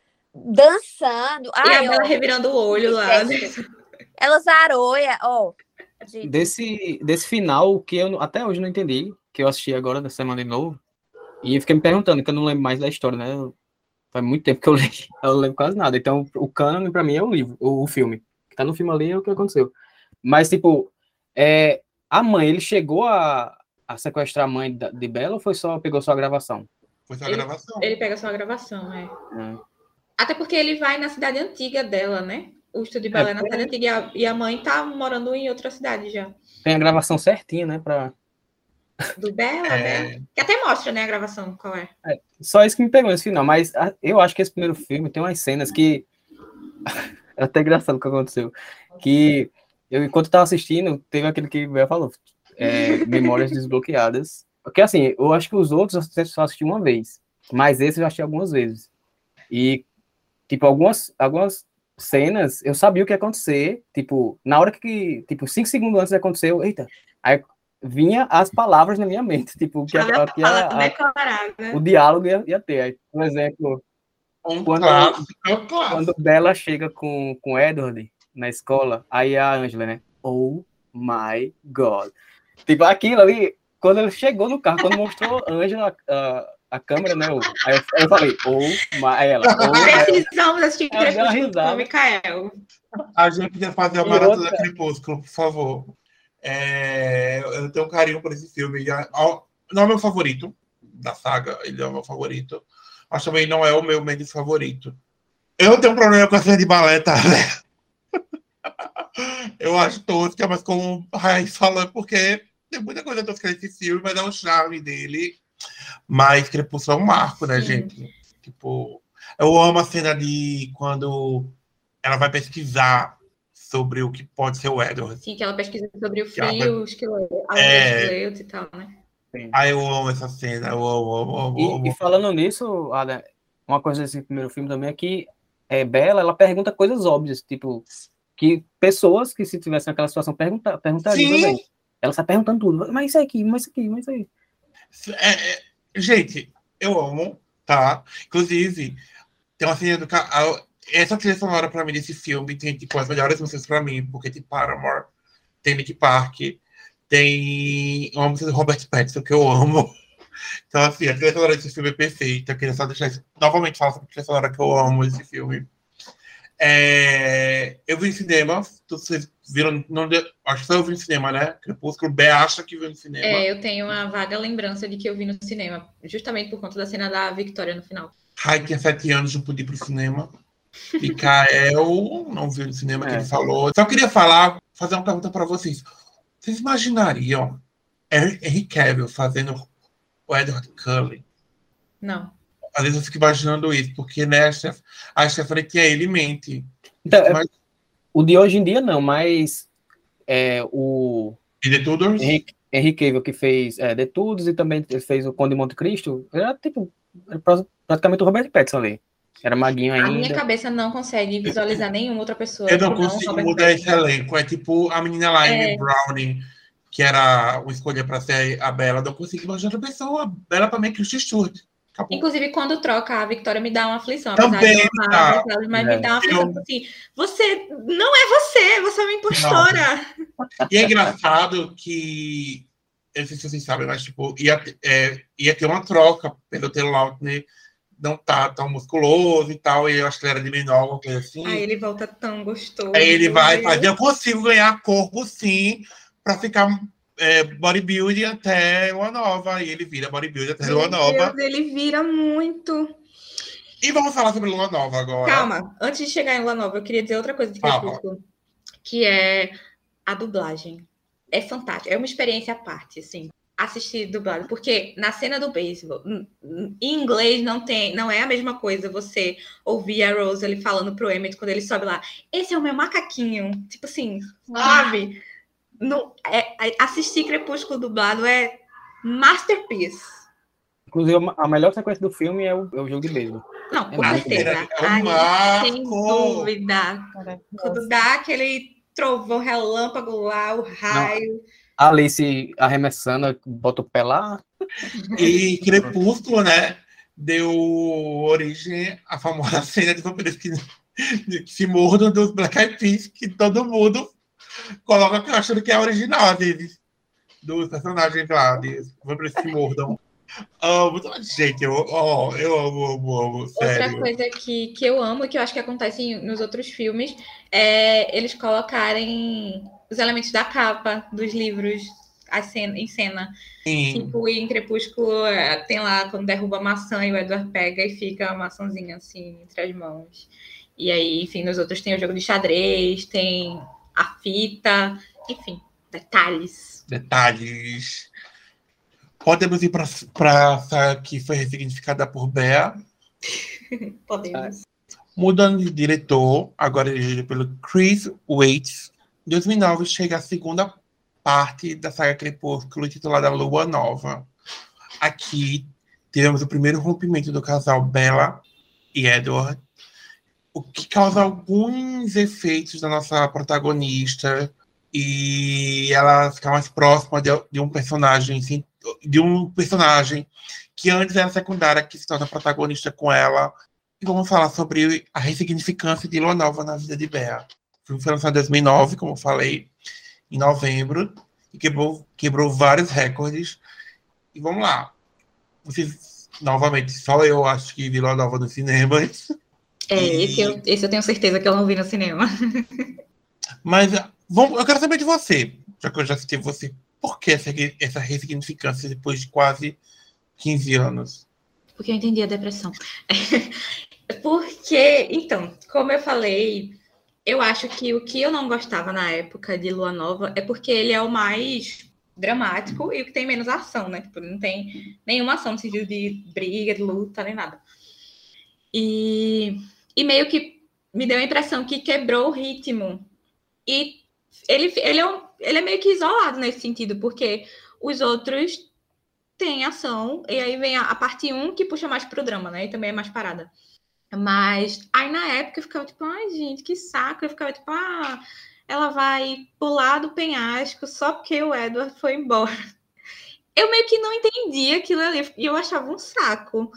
dançando. E Ai, a Bela revirando o olho lá. Né? Elas aroia, ó. Desse, desse final, que eu até hoje não entendi, que eu assisti agora da semana de novo, e eu fiquei me perguntando, que eu não lembro mais da história, né? Faz muito tempo que eu <laughs> li, eu não lembro quase nada. Então, o canon, pra mim, é o livro, o, o filme. que tá no filme ali é o que aconteceu. Mas, tipo, é, a mãe, ele chegou a, a sequestrar a mãe de Bela ou foi só, pegou só a gravação? Foi só a ele, gravação. Ele pega só a gravação, é. é. Até porque ele vai na cidade antiga dela, né? O estúdio de balé é, na cidade antiga e a, e a, mãe tá morando em outra cidade já. Tem a gravação certinha, né? Pra... Do Bela, é... Bela. Que até mostra, né, a gravação, qual é. é. Só isso que me pegou nesse final, mas eu acho que esse primeiro filme tem umas cenas que. <laughs> é até engraçado o que aconteceu. Que eu, enquanto eu tava assistindo, teve aquele que o Bela falou. É, <laughs> memórias desbloqueadas. Porque assim, eu acho que os outros eu só assisti uma vez. Mas esse eu assisti algumas vezes. E Tipo, algumas, algumas cenas eu sabia o que ia acontecer, tipo, na hora que, tipo, cinco segundos antes de acontecer, eu, eita, aí vinha as palavras na minha mente, tipo, que, a, que a, a, o diálogo ia, ia ter. Aí, por exemplo, um quando, quando Bella chega com, com Edward na escola, aí a Angela, né? Oh my God. Tipo, aquilo ali, quando ele chegou no carro, quando mostrou a Angela, uh, a câmera, né? Aí eu, aí eu falei, ou ela. Oh, Precisamos assistir Crepúsculo com o Mikael. A gente podia fazer a maratona outra... Crepúsculo, por favor. É, eu tenho um carinho por esse filme. Não é o meu favorito da saga, ele é o meu favorito. Mas também não é o meu menos favorito. Eu tenho um problema com a cena de balé, tá? <laughs> eu acho tosca, mas como o Raiz falou, porque tem muita coisa tosca nesse filme, mas é o charme dele. Mas Crepúsculo é um marco, né, Sim. gente? Tipo, eu amo a cena de quando ela vai pesquisar sobre o que pode ser o Edward. Sim, que ela pesquisa sobre o frio, os esqueletos, é... e tal, né? Sim. Ah, eu amo essa cena, eu amo, amo, amo, e, amo. E, falando nisso, Ada, uma coisa desse primeiro filme também é que é, Bela, ela pergunta coisas óbvias, tipo, que pessoas que se tivessem naquela situação pergunta, perguntariam Sim. também. Ela está perguntando tudo, mas isso aqui, mas isso aqui, mas isso aí. É, é, gente, eu amo, tá? Inclusive, tem uma cena do Essa trilha sonora pra mim desse filme tem tipo, as melhores músicas pra mim, porque tem Paramore, tem Nick Park, tem uma música do Robert Pattinson que eu amo. Então, assim, a trilha sonora desse filme é perfeita. Queria só deixar novamente falar sobre a trilha sonora que eu amo desse filme. É, eu vi em cinema, viram, não acho que só eu vi no cinema, né? Crepúsculo, B acha que viu no cinema. É, eu tenho uma vaga lembrança de que eu vi no cinema, justamente por conta da cena da Victoria no final. Rai tinha sete anos, não pude ir pro cinema. E Kael não viu no cinema é. que ele falou. Só queria falar, fazer uma pergunta para vocês. Vocês imaginariam Henry Cavill fazendo o Edward Cullen? Não às vezes eu fico imaginando isso, porque né, a Stephanie tinha ele em mente. Então, mas... O de hoje em dia não, mas é, o. E The Tudors? Henrique, Henrique Cavill, que fez é, The Tudors e também fez o Conde de Monte Cristo, era tipo era praticamente o Robert Pattinson ali. Era maguinho ainda. A minha cabeça não consegue visualizar nenhuma outra pessoa. Eu não consigo Robert mudar esse elenco. É tipo a menina lá, Amy É. Browning, que era o escolha pra ser a Bela. Eu não consigo imaginar outra pessoa. A Bela pra mim é Kristen Stewart. Acabou. Inclusive, quando troca, a Vitória me dá uma aflição. Também, tá. mas É. me dá uma aflição. Eu- tipo Assim, você não é você, você é uma impostora. E é engraçado que. Eu não sei se vocês sabem, mas tipo, ia, é, ia ter uma troca pelo Taylor Lautner não tá tão musculoso e tal. E eu acho que ele era de menor, alguma coisa assim. Aí ele volta tão gostoso. Aí ele vai meu fazer, eu consigo ganhar corpo sim, pra ficar é, bodybuilding até Lua Nova. E ele vira bodybuilding até Lua Meu Nova. Deus, ele vira muito. E vamos falar sobre Lua Nova agora. Calma, antes de chegar em Lua Nova, eu queria dizer outra coisa de. Crepúsculo, que é a dublagem. É fantástico, é uma experiência à parte, assim, assistir dublado, porque na cena do beisebol, em- inglês não tem, não é a mesma coisa você ouvir a Rose ali falando pro Emmett quando ele sobe lá, esse é o meu macaquinho, tipo assim, sabe? No, é- é- assistir Crepúsculo dublado é masterpiece. Inclusive, a melhor sequência do filme é o, é o jogo de beisebol. Não, É com certeza. bom. É um Aí, marco. sem dúvida. Quando dá aquele trovão relâmpago lá, o raio. A Alice arremessando, bota o pé lá. E Crepúsculo, né? Deu origem à famosa cena de vampiros que, que se mordam dos Black Eyed Peas, que todo mundo coloca que achando que é original, às vezes, dos personagens lá, de vampiros que mordam. Amo, gente, eu, ó, eu amo, amo, amo, Outra sério. coisa que, que eu amo e que eu acho que acontece nos outros filmes é eles colocarem os elementos da capa dos livros a cena- em cena. Sim. Tipo, em Crepúsculo, é, tem lá quando derruba a maçã e o Edward pega e fica a maçãzinha assim entre as mãos. E aí, enfim, nos outros tem o jogo de xadrez, tem a fita, enfim, detalhes. Detalhes. Podemos ir para essa que foi ressignificada por Bea. <laughs> Podemos. Mudando de diretor, agora dirigido pelo Chris Waits, em 2009 chega a segunda parte da saga Crepúsculo, intitulada Lua Nova. Aqui tivemos o primeiro rompimento do casal Bella e Edward, o que causa alguns efeitos da nossa protagonista e ela ficar mais próxima de, de um personagem assim, de um personagem que antes era secundária, que se torna protagonista com ela e vamos falar sobre a ressignificância de Lua Nova na vida de Bea. Foi lançado em 2009, como eu falei, em novembro, e quebrou, quebrou vários recordes. E vamos lá. Vocês, novamente, só eu acho que vi Lua Nova nos cinemas. <laughs> É, E- esse eu, esse eu tenho certeza que eu não vi no cinema. Mas ah, vamos, eu quero saber de você, já que eu já citei você, por que essa, essa ressignificância depois de quase 15 anos? Porque eu entendi a depressão. <laughs> Porque, então, como eu falei, eu acho que o que eu não gostava na época de Lua Nova é porque ele é o mais dramático e o que tem menos ação, né? Tipo, não tem nenhuma ação no sentido de briga, de luta, nem nada. E, e meio que me deu a impressão que quebrou o ritmo. E ele, ele, é, um- ele é meio que isolado nesse sentido, porque os outros tem ação, e aí vem a, a parte 1 que puxa mais pro drama, né? E também é mais parada. Mas aí na época eu ficava tipo, ai gente, que saco. Eu ficava tipo, ah, ela vai pular do penhasco só porque o Edward foi embora. Eu meio que não entendia aquilo ali, e eu achava um saco.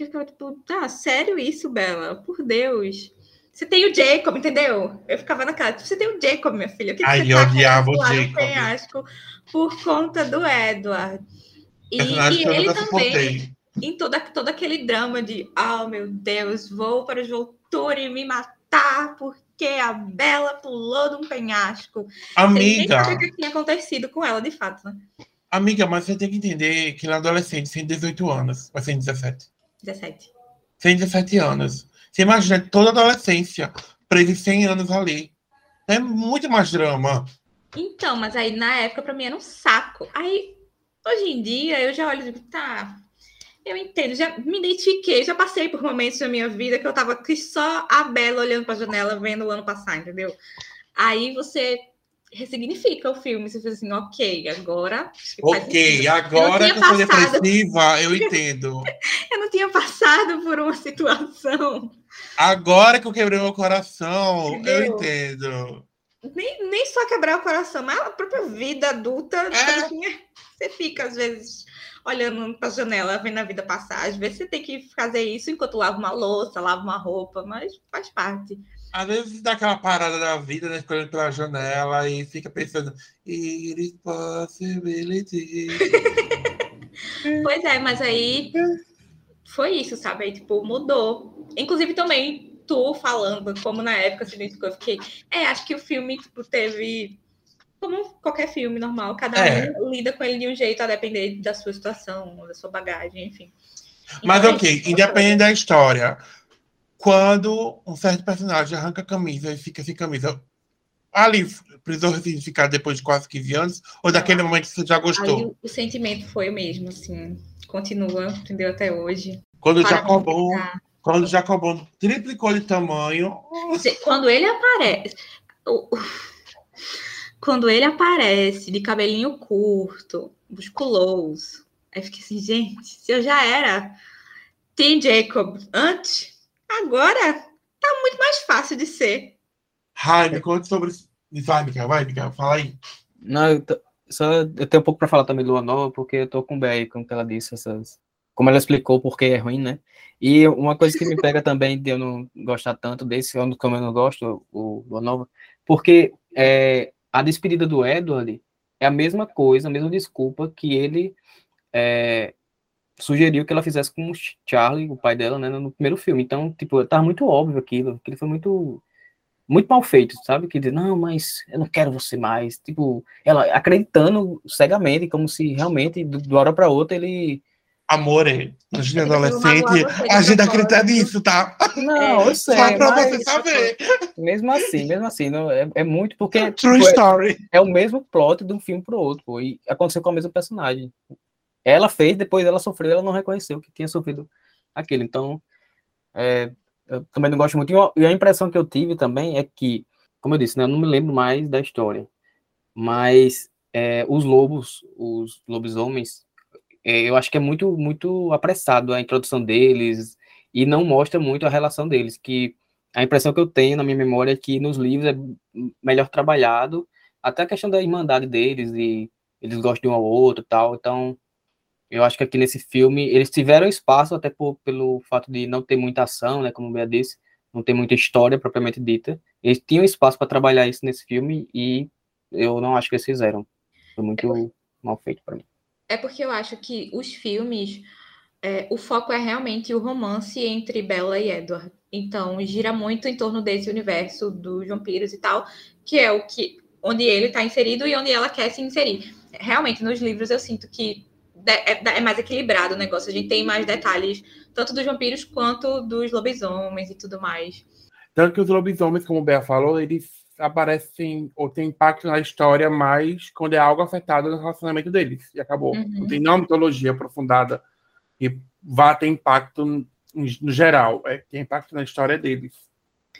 Que eu ficava tipo, tá, sério isso, Bela? Por Deus. Você tem o Jacob, entendeu? Eu ficava na cara, tipo, você tem o Jacob, minha filha. Que, que Ai, você eu tá odiava o Jacob. penhasco por conta do Edward? E, e que ele também, em toda, todo aquele drama de, oh meu Deus, vou para os Volturi me matar porque a Bela pulou de um penhasco. Nem Amiga, saber o que tinha acontecido com ela, de fato, né? amiga, mas você tem que entender que ele é adolescente, sem 18 anos, vai ser 17. 17. Tem 17 anos. Você imagina toda a adolescência, preso 100 anos ali. É muito mais drama. Então, mas aí na época pra mim era um saco. Aí, hoje em dia, eu já olho e digo, tá, eu entendo, já me identifiquei, já passei por momentos na minha vida que eu tava aqui só a Bela olhando pra janela, vendo o ano passar, entendeu? Aí você ressignifica o filme. Você faz assim, ok, agora. Ok, agora eu que eu sou depressiva, eu entendo. eu <laughs> não tinha passado por uma situação. Agora que eu quebrei meu coração, Entendeu? eu entendo. Nem, nem só quebrar o coração, mas a própria vida adulta, é. você fica, às vezes, olhando para a janela, vendo a vida passar. Às vezes você tem que fazer isso enquanto lava uma louça, lava uma roupa, mas faz parte. Às vezes dá aquela parada da vida, né? Escolhendo pela janela e fica pensando, it is possibility. <laughs> pois é, mas aí foi isso, sabe? Aí, tipo, mudou. Inclusive também tu falando, como na época, assim, eu fiquei. É, acho que o filme, tipo, teve. Como qualquer filme normal, cada é. um lida com ele de um jeito a depender da sua situação, da sua bagagem, enfim. Mas então, ok, independente da história, quando um certo personagem arranca a camisa e fica sem camisa, ali precisou ressignificar depois de quase 15 anos? Ou daquele momento você já gostou? Ali, o sentimento foi o mesmo, assim. Continua, entendeu? Até hoje. Quando o Jacobon, quando Jacobon triplicou de tamanho. Quando ele aparece. Quando ele aparece de cabelinho curto, musculoso, aí fiquei assim, gente, se eu já era Tim Jacob antes, Agora tá muito mais fácil de ser. Ai, me conta sobre isso. Vai, Miguel, vai, Miguel, fala aí. Não, eu, tô, só, eu tenho um pouco para falar também do Lua Nova, porque eu tô com o BR, como ela disse, essas, como ela explicou porque é ruim, né? E uma coisa que me <laughs> pega também de eu não gostar tanto desse, como eu não gosto, o Lua Nova, porque é, a despedida do Edward é a mesma coisa, a mesma desculpa que ele é, sugeriu que ela fizesse com o Charlie, o pai dela, né, no primeiro filme. Então, tipo, tava muito óbvio aquilo, que ele foi muito muito mal feito, sabe? Que diz, não, mas eu não quero você mais. Tipo, ela acreditando cegamente, como se realmente, de uma hora para outra, ele. Amor, é. A gente é adolescente, a gente acredita nisso, tá? Não, eu sei. Só pra você saber. Mesmo assim, mesmo assim, não, é, é muito porque. True tipo, story. É, é, o mesmo plot de um filme pro outro, pô, e aconteceu com a mesma personagem. Ela fez, depois ela sofreu, ela não reconheceu que tinha sofrido aquilo. Então, é, eu também não gosto muito. E a impressão que eu tive também é que, como eu disse, né, eu não me lembro mais da história, mas é, os lobos, os lobisomens, é, eu acho que é muito, muito apressado a introdução deles e não mostra muito a relação deles, que a impressão que eu tenho na minha memória é que nos livros é melhor trabalhado, até a questão da irmandade deles, e eles gostam de um ao outro tal, então eu acho que aqui nesse filme eles tiveram espaço, até por, pelo fato de não ter muita ação, né, como o Bea disse, não ter muita história propriamente dita. Eles tinham espaço para trabalhar isso nesse filme e eu não acho que eles fizeram. Foi muito é mal feito para mim. É porque eu acho que os filmes, é, o foco é realmente o romance entre Bella e Edward. Então, gira muito em torno desse universo dos vampiros e tal, que é o que onde ele está inserido e onde ela quer se inserir. Realmente, nos livros eu sinto que é, é, mais equilibrado o negócio. A gente tem mais detalhes, tanto dos vampiros quanto dos lobisomens e tudo mais. Tanto que os lobisomens, como o Bea falou, eles aparecem ou têm impacto na história mais quando é algo afetado no relacionamento deles. E acabou. Uhum. Não tem nenhuma mitologia aprofundada que vá ter impacto no, geral. É, tem impacto na história deles.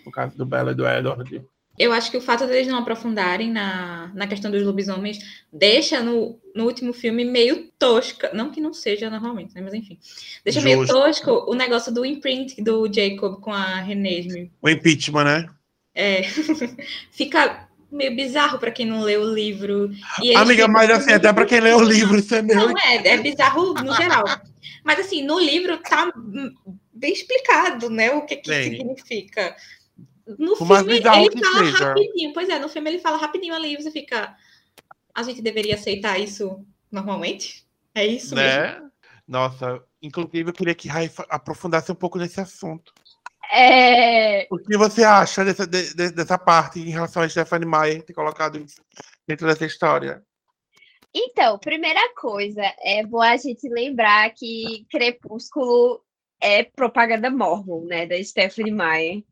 No caso do Bella e do Edward eu acho que o fato deles não aprofundarem na, na questão dos lobisomens deixa no, no último filme meio tosca. Não que não seja normalmente, né? Mas enfim. Deixa Justo. meio tosco o negócio do imprint do Jacob com a Renesme. O impeachment, né? É. <laughs> Fica meio bizarro para quem não leu o livro. Amiga, mas assim, até para quem leu o livro, isso é meio. Não, é, é bizarro no geral. Mas assim, no livro tá bem explicado, né? O que, que significa. No filme, ele fala seja. rapidinho. Pois é, no filme ele fala rapidinho ali e você fica. A gente deveria aceitar isso normalmente? É isso né? mesmo? Nossa, inclusive eu queria que Rai aprofundasse um pouco nesse assunto. É... O que você acha dessa, de, dessa parte em relação a Stephanie Meyer ter colocado dentro dessa história? Então, primeira coisa, é bom a gente lembrar que Crepúsculo é propaganda mormon, né, da Stephanie Meyer.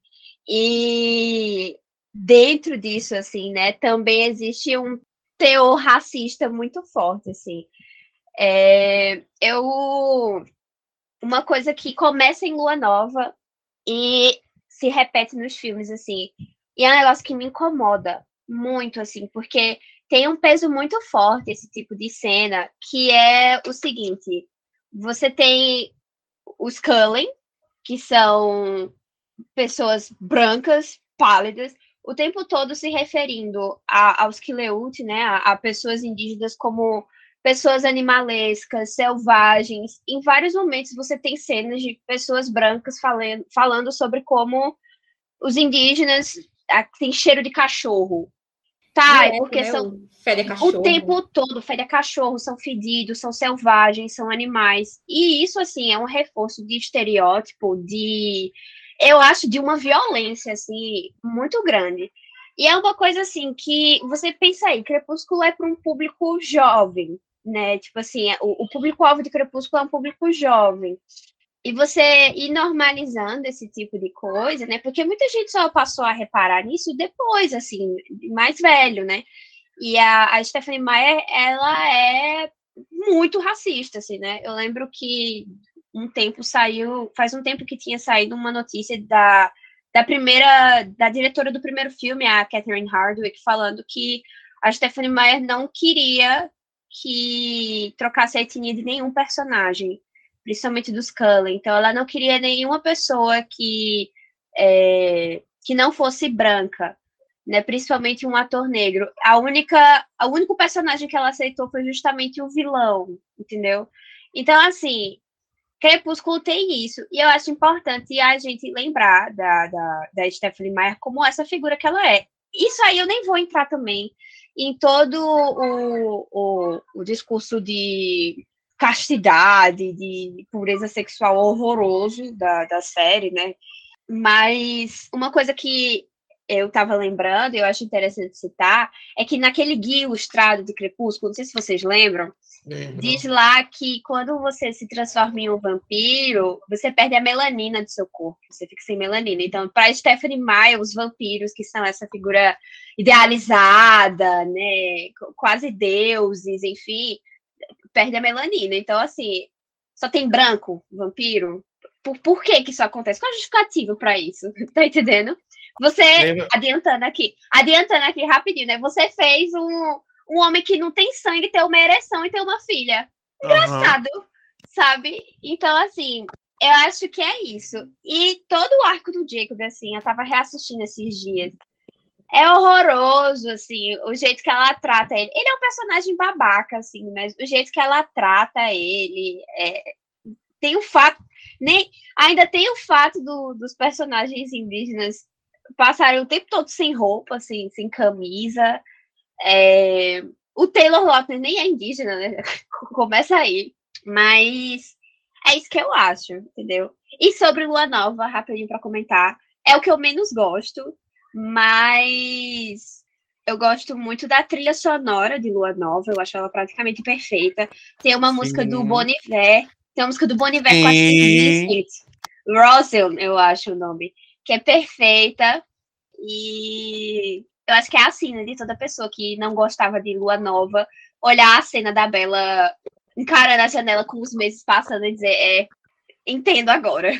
E dentro disso, assim, né, também existe um teor racista muito forte, assim. É, eu uma coisa que começa em Lua Nova e se repete nos filmes, assim, e é um negócio que me incomoda muito, assim, porque tem um peso muito forte esse tipo de cena, que é o seguinte: você tem os Cullen, que são pessoas brancas, pálidas, o tempo todo se referindo a, aos Kileut, né, a, a, pessoas indígenas como pessoas animalescas, selvagens. Em vários momentos você tem cenas de pessoas brancas falando, falando sobre como os indígenas têm cheiro de cachorro, Tá, é porque né? são. Fede cachorro. O tempo todo, fede cachorro, são fedidos, são selvagens, são animais. E isso, assim, é um reforço de estereótipo, de. Eu acho de uma violência, assim, muito grande. E é uma coisa, assim, que você pensa aí: Crepúsculo é para um público jovem, né? Tipo assim, o, o público-alvo de Crepúsculo é um público jovem. E você ir normalizando esse tipo de coisa, né? Porque muita gente só passou a reparar nisso depois, assim, mais velho, né? E a, a Stephanie Meyer, ela é muito racista, assim, né? Eu lembro que um tempo saiu, faz um tempo que tinha saído uma notícia da, da primeira, da diretora do primeiro filme, a Catherine Hardwick, falando que a Stephanie Meyer não queria que trocasse a etnia de nenhum personagem principalmente dos Cullen. Então, ela não queria nenhuma pessoa que, é, que não fosse branca, né? Principalmente um ator negro. A única, o único personagem que ela aceitou foi justamente o vilão, entendeu? Então, assim, Crepúsculo tem isso, e eu acho importante a gente lembrar da, da, da Stephanie Meyer como essa figura que ela é. Isso aí eu nem vou entrar também em todo o, o, o discurso de castidade, de pureza sexual horroroso da, da série, né? Mas uma coisa que eu estava lembrando, e eu acho interessante citar, é que naquele guia ilustrado de Crepúsculo, não sei se vocês lembram, Lembro. diz lá que quando você se transforma em um vampiro, você perde a melanina do seu corpo, você fica sem melanina. Então, para Stephanie Meyer, os vampiros, que são essa figura idealizada, né, quase deuses, enfim, perde a melanina. Então, assim, só tem branco, vampiro. Por, por que que isso acontece? Qual é a justificativa para isso? <laughs> Tá entendendo? Você, Lembra? adiantando aqui, adiantando aqui rapidinho, né? Você fez um, um homem que não tem sangue ter uma ereção e ter uma filha. Engraçado, uhum. sabe? Então, assim, eu acho que é isso. E todo o arco do Jacob, assim, eu tava reassistindo esses dias é horroroso, assim, o jeito que ela trata ele. Ele é um personagem babaca, assim, mas o jeito que ela trata ele é... tem o fato. Nem, ainda tem o fato do, dos personagens indígenas passarem o tempo todo sem roupa, assim, sem camisa. É... O Taylor Lautner nem é indígena, né? <laughs> Começa aí. Mas é isso que eu acho, entendeu? E sobre Lua Nova, rapidinho para comentar, é o que eu menos gosto mas eu gosto muito da trilha sonora de Lua Nova, eu acho ela praticamente perfeita. Tem uma Sim. música do Bon Iver, tem uma música do Bon Iver com a Russell, eu acho o nome, que é perfeita. E eu acho que é assim, né, de toda pessoa que não gostava de Lua Nova, olhar a cena da Bela encarando a janela com os meses passando e dizer, é, entendo agora.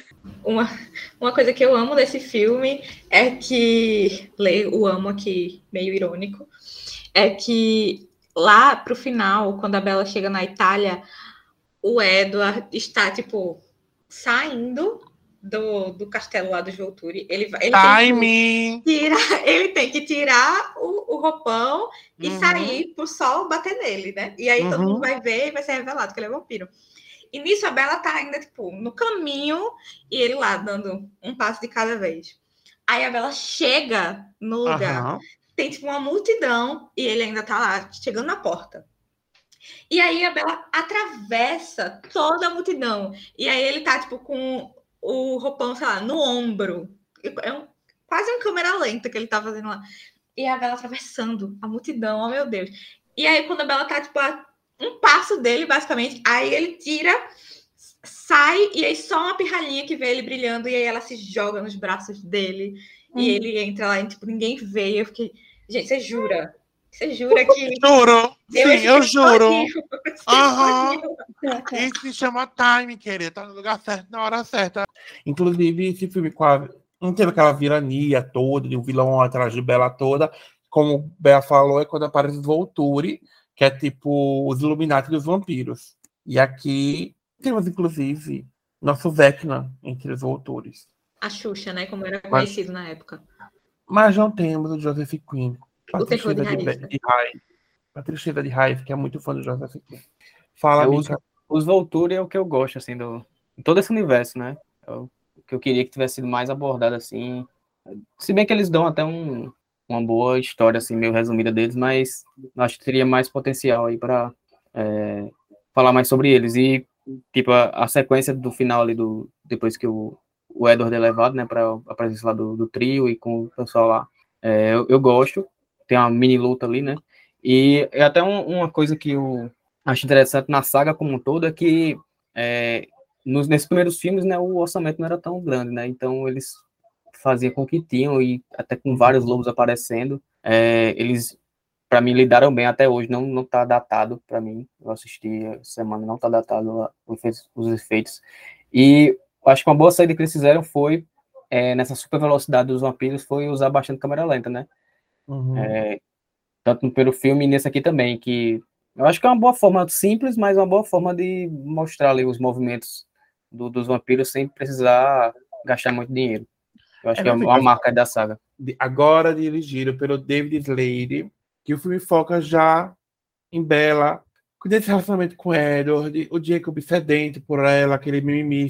Uma, uma coisa que eu amo desse filme é que, leio o amo aqui, meio irônico, é que lá pro final, quando a Bela chega na Itália, o Edward está, tipo, saindo do, do castelo lá do Volturi. Ele, ele, Timing. Tem que tirar, <laughs> ele tem que tirar o, o roupão e uhum. sair pro sol bater nele, né? E aí uhum. todo mundo vai ver e vai ser revelado que ele é vampiro. E nisso a Bela tá ainda, tipo, no caminho e ele lá dando um passo de cada vez. Aí a Bela chega no lugar, uhum. tem tipo uma multidão e ele ainda tá lá, chegando na porta. E aí a Bela atravessa toda a multidão. E aí ele tá, tipo, com o roupão, sei lá, no ombro. É um, quase uma câmera lenta que ele tá fazendo lá. E a Bela atravessando a multidão, oh meu Deus. E aí, quando a Bela tá, tipo, a um passo dele, basicamente. Aí ele tira, sai, e aí só uma pirralhinha que vê ele brilhando, e aí ela se joga nos braços dele, hum. e ele entra lá e, tipo, ninguém vê. Eu fiquei, gente, você jura? Você jura que. Juro! Sim, eu juro! Aham! <laughs> Isso se chama time, querido. Tá no lugar certo, na hora certa. Inclusive, esse filme com a. Não teve aquela virania toda, de um vilão atrás de Bela toda. como o Bea falou, é quando aparece os Volturi, que é tipo os Illuminati dos vampiros. E aqui temos, inclusive, nosso Vecna entre os Voltures. A Xuxa, né? Como era conhecido Mas- na época. Mas não temos o Joseph Quinn. O terror de raiz, né? de raiz. A tristeza de raiz, que é muito fã do Joseph Quinn. Fala, Eu Mica. Os Volturi é o que eu gosto, assim, do todo esse universo, né? É o que eu queria que tivesse sido mais abordado, assim. Se bem que eles dão até um, uma boa história, assim, meio resumida deles, mas eu acho que teria mais potencial aí para falar mais sobre eles. E, tipo, a, a sequência do final ali, do, depois que o, o Edward é levado, né, para a presença lá do, do trio e com o pessoal lá, é, eu, eu gosto. Tem uma mini luta ali, né? E é até um- uma coisa que eu acho interessante na saga como um todo é que é, nos, nesses primeiros filmes, né, o orçamento não era tão grande, né? Então eles faziam com o que tinham e até com vários lobos aparecendo, é, eles para mim lidaram bem até hoje, não não tá datado para mim. Eu assisti semana, não tá datado os efeitos- os efeitos. E acho que uma boa saída que eles fizeram foi é, nessa super velocidade dos vampiros foi usar bastante câmera lenta, né? Uhum. É, tanto no primeiro filme e nesse aqui também, que eu acho que é uma boa forma simples, mas uma boa forma de mostrar ali os movimentos do- dos vampiros sem precisar gastar muito dinheiro. Eu acho É que é verdade. uma marca da saga. agora dirigido pelo David Slade, que o filme foca já em Bella, nesse relacionamento com Edward, o Jacob sedento por ela, aquele mimimi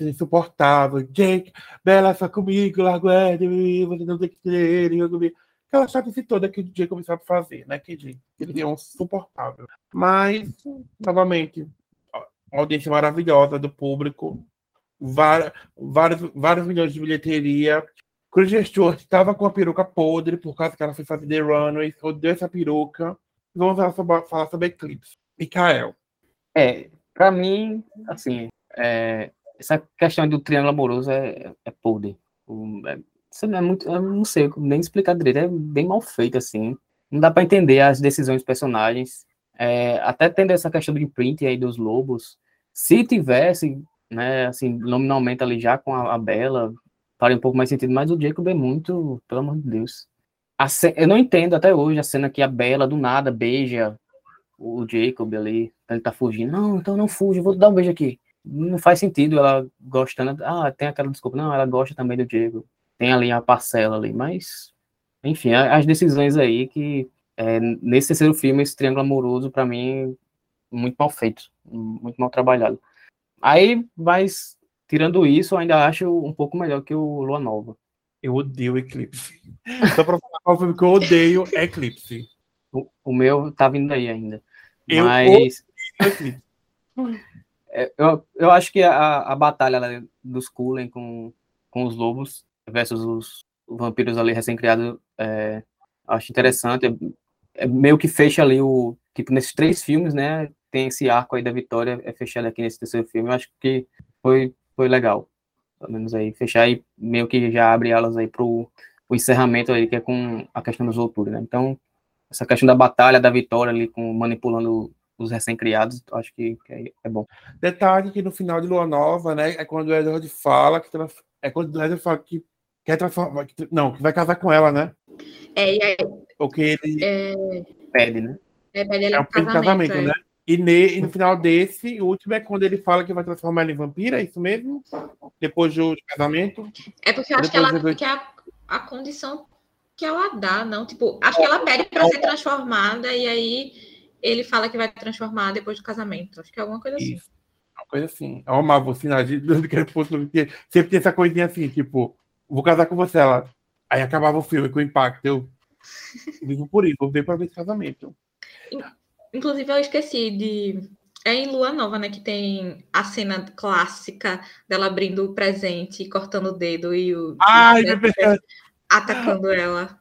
insuportável. Jake, Bella, só comigo, largo Edward, você não tem que ter ele, eu comigo. Aquela chatice toda que o Jacob sabe fazer, né? Que ele- é um suportável. Mas, novamente, audiência maravilhosa do público, várias, vários, vários milhões de bilheteria, Kristen Stewart estava com a peruca podre por causa que ela foi fazer The Runaways, odeio essa peruca. Vamos falar sobre, falar sobre Eclipse. Mikael. É, pra mim, assim, é, essa questão do triângulo amoroso é, é podre. É- isso é muito, eu não sei nem explicar direito, é bem mal feito, assim. Não dá pra entender as decisões dos personagens. É, até tendo essa questão do imprint aí dos lobos, se tivesse, né, assim, nominalmente ali já com a, a Bella, faria um pouco mais sentido, mas o Jacob é muito, pelo amor de Deus. A ce- eu não entendo até hoje a cena que a Bella do nada beija o Jacob ali, ele tá fugindo. Não, então não fuja, vou dar um beijo aqui. Não faz sentido ela gostando. Ah, tem aquela desculpa. Não, ela gosta também do Jacob. Tem ali a parcela ali, mas. Enfim, as decisões aí que. é, nesse terceiro filme, esse triângulo amoroso, pra mim, muito mal feito. Muito mal trabalhado. Aí, mas. Tirando isso, eu ainda acho um pouco melhor que o Lua Nova. Eu odeio Eclipse. <laughs> Só pra falar qual filme que eu odeio é Eclipse. O, o meu tá vindo aí ainda. Eu Mas. Eclipse. <laughs> É, eu, eu acho que a, a batalha dos Cullen com, com os lobos versus os vampiros ali recém-criados, é, acho interessante. É, é meio que fecha ali o. Tipo, nesses três filmes, né? Tem esse arco aí da vitória, é fechado aqui nesse terceiro filme. Eu acho que foi, foi legal. Pelo menos aí, fechar e meio que já abre elas aí pro o encerramento aí, que é com a questão dos outros, né? Então, essa questão da batalha, da vitória ali, com manipulando os recém-criados, acho que, que é- é bom. Detalhe que no final de Lua Nova, né? É quando o Edward fala que. É quando o Edward fala que quer transformar. que- Não, que vai casar com ela, né? É, e aí, Ou que ele. é, Pede, né? é, pede ele É em um de casamento, é. né? E, ne- e no final desse, o último é quando ele fala que vai transformar ela em vampira, é isso mesmo? Depois do casamento. É porque eu acho que, ela, vou- que é a, a condição que ela dá, não? Tipo, acho que ela pede para ser transformada e aí ele fala que vai transformar depois do casamento. Acho que é alguma coisa assim. Isso. Uma coisa assim. Eu amava os sinais de do Crepúsculo, porque sempre tem essa coisinha assim, tipo, vou casar com você, ela. Aí acabava o filme com impacto. Eu vivo por isso, vou ver para ver esse casamento. Inclusive, eu esqueci de. É em Lua Nova, né? Que tem a cena clássica dela abrindo o presente e cortando o dedo e o. Ai, e o Pepper Cut. atacando ela.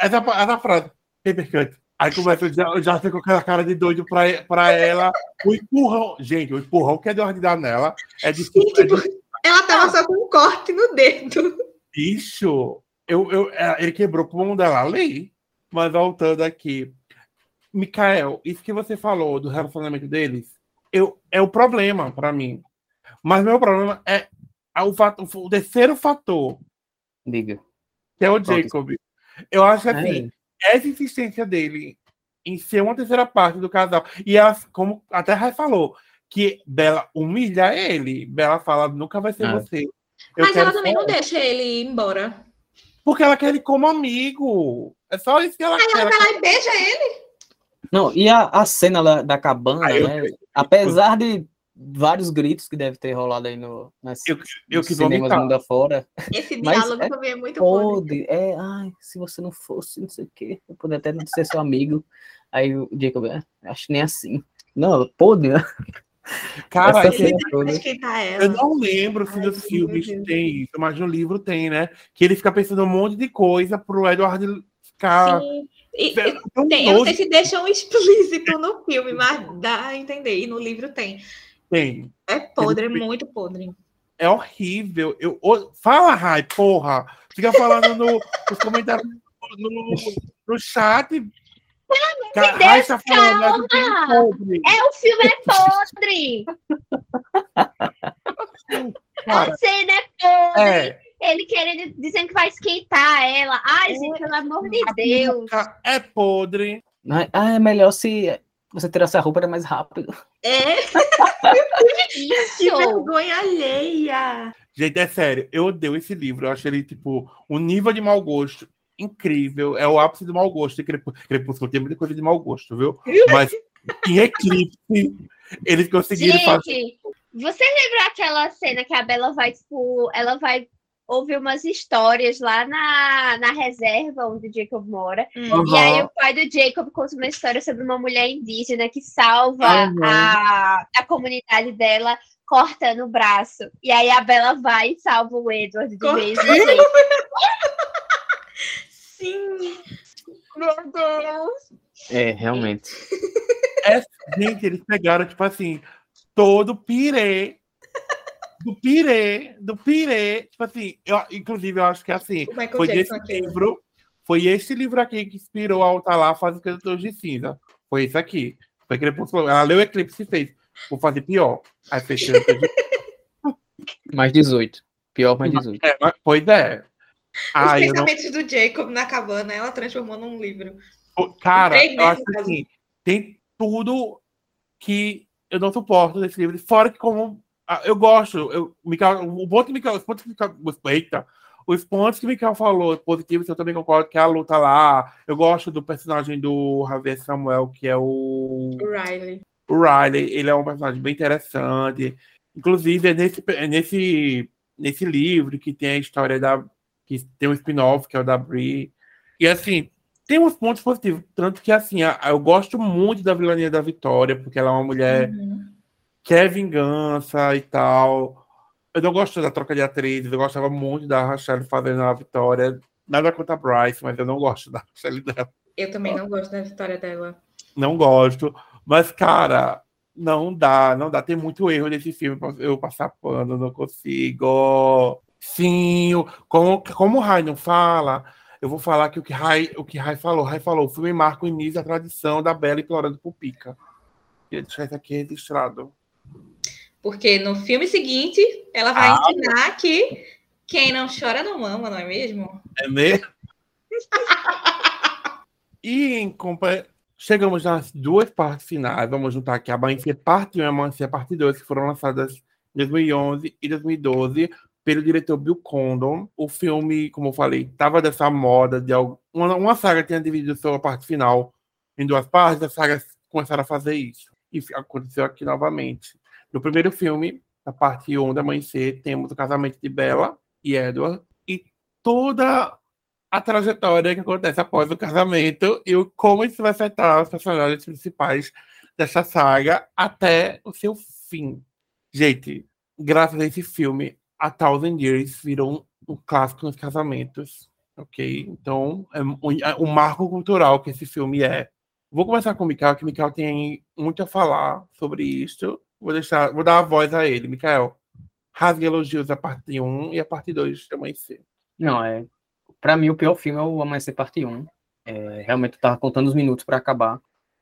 Essa, essa frase, Pepper Cut. Aí começa o já, já fica com aquela cara de doido pra, pra ela. O empurrão, gente, o empurrão que é de dar nela é de, Sim, é tipo, ela tava só com um corte no dedo. Bicho. Eu, eu, é, ele quebrou o pulmão dela ali. Mas voltando aqui. Mikael, isso que você falou do relacionamento deles, eu, é o problema pra mim. Mas meu problema é a- o, fato, o terceiro fator, Diga. que é o Jacob. Eu acho que assim, É. essa insistência dele em ser uma terceira parte do casal, e ela, como até a Rai falou, que Bela humilha ele. Bela fala, nunca vai ser É. você. Eu Mas quero ela também não deixa ele ir embora. Porque ela quer ele como amigo. É só isso que ela Aí quer. ela Ela vai lá e beija ele. Não, e a, a cena lá da cabana, Ah, eu- né? Apesar de vários gritos que deve ter rolado aí no, nas, Eu- eu nos quis cinemas vomitar. mundo afora. Esse <laughs> diálogo é também é muito podre. Pode, é, ai, se você não fosse, não sei o quê, eu poderia até não ser seu amigo. Aí o Jacob, é, acho que nem assim. Não, pode, né? Cara, Essa toda. esquentar eu não lembro se Ai, nos filmes tem isso, mas no livro tem, né? Que ele fica pensando um monte de coisa pro Edward ficar. Sim. E- tem- eu não sei se deixam explícito no filme, mas dá a entender. E no livro tem. Tem. É podre, é muito podre. É horrível. Eu, fala, Rai, porra. Fica falando no, nos comentários no, no, no chat. Ca- Deus, tá falando, calma. podre. É, o filme é podre. <laughs> Cara, A cena é podre. é. Ele querendo, dizendo que vai esquentar ela. Ai, gente, pelo amor de A Deus. É podre. Ah, é melhor se você tirasse a roupa, era mais rápido. É, <laughs> que vergonha alheia. Gente, é sério, eu odeio esse livro. Eu acho ele, tipo, um nível de mau gosto incrível. É o ápice do mau gosto. E Crepú- Crepúsculo tem muita coisa de mau gosto, viu? Mas em Eclipse, eles conseguiram fazer. Gente, você lembra aquela cena que a Bela vai, tipo, ela vai ouvir umas histórias lá na, na reserva onde o Jacob mora. Hum. E aí o pai do Jacob conta uma história sobre uma mulher indígena que salva Aham. a, a comunidade dela cortando o braço. E aí a Bela vai e salva o Edward de Cortando? vez em quando. Sim. Meu Deus! É, realmente. <laughs> Gente, eles pegaram, tipo assim, todo o pirê. Do pirê, do pirê. Tipo assim, eu, inclusive, eu acho que assim, O Michael foi Jackson esse aqui. livro. Foi esse livro aqui que inspirou a outra lá fazer Cantores de Cinza. Foi esse aqui. Foi Crepúsculo. Ela leu Eclipse e fez. Vou fazer pior. Aí fez <laughs> Mais 18. Pior, mais 18. É, mas- pois é. Os Ah, eu não. pensamentos do Jacob na cabana, ela transformou num livro. Cara, eu acho assim, tem tudo que eu não suporto nesse livro. Fora que como ah, eu gosto, eu, o Mikael, o ponto que o Mikael, os pontos que o Mikael, eita, os pontos que o Mikael falou positivos, eu também concordo que a luta lá. Eu gosto do personagem do Javier Samuel, que é o O Riley. o Riley, ele é um personagem bem interessante. Inclusive, é nesse, é nesse, nesse livro que tem a história da. Que tem um spin-off, que é o da Brie. E assim, tem uns pontos positivos. Tanto que, assim, eu gosto muito da vilania da Vitória, porque ela é uma mulher Uhum. que quer vingança e tal. Eu não gosto da troca de atrizes, eu gostava muito da Rachel fazendo a Vitória. Nada contra a Bryce, mas eu não gosto da Rachel dela. Eu também não gosto da história dela. não gosto. Mas, cara, não dá, não dá. Tem muito erro nesse filme eu passar pano, não consigo. Sim, como, como o Rai não fala, eu vou falar que o que Rai, o que Rai falou. Rai falou, o filme marca o início da tradição da Bela implorando por Pica. Queria deixar isso aqui registrado. Porque no filme seguinte, ela vai Ah. ensinar que quem não chora não ama, não é mesmo? É mesmo? e em compa- chegamos nas duas partes finais. Vamos juntar aqui a Amanhecer Parte 1 e a Amanhecer Parte 2, que foram lançadas em 2011 e 2012 pelo diretor Bill Condon. O filme, como eu falei, estava dessa moda de algo... uma, uma saga tinha dividido sua parte final em duas partes, as sagas começaram a fazer isso. E aconteceu aqui novamente. No primeiro filme, na parte 1 da Amanhecer, temos o casamento de Bella e Edward e toda a trajetória que acontece após o casamento e o, como isso vai afetar os personagens principais dessa saga até o seu fim. Gente, graças a esse filme, A Thousand Years virou um, um clássico nos casamentos, ok? Então, é um, é um marco cultural que esse filme é. Vou começar com o Mikael, que o Mikael tem muito a falar sobre isso. Vou deixar, vou dar a voz a ele. Mikael, rasgue elogios a parte 1 e a parte 2 também ser. Não, é. Pra mim, o pior filme é o Amanhecer Parte 1. É, realmente, eu tava contando os minutos pra acabar.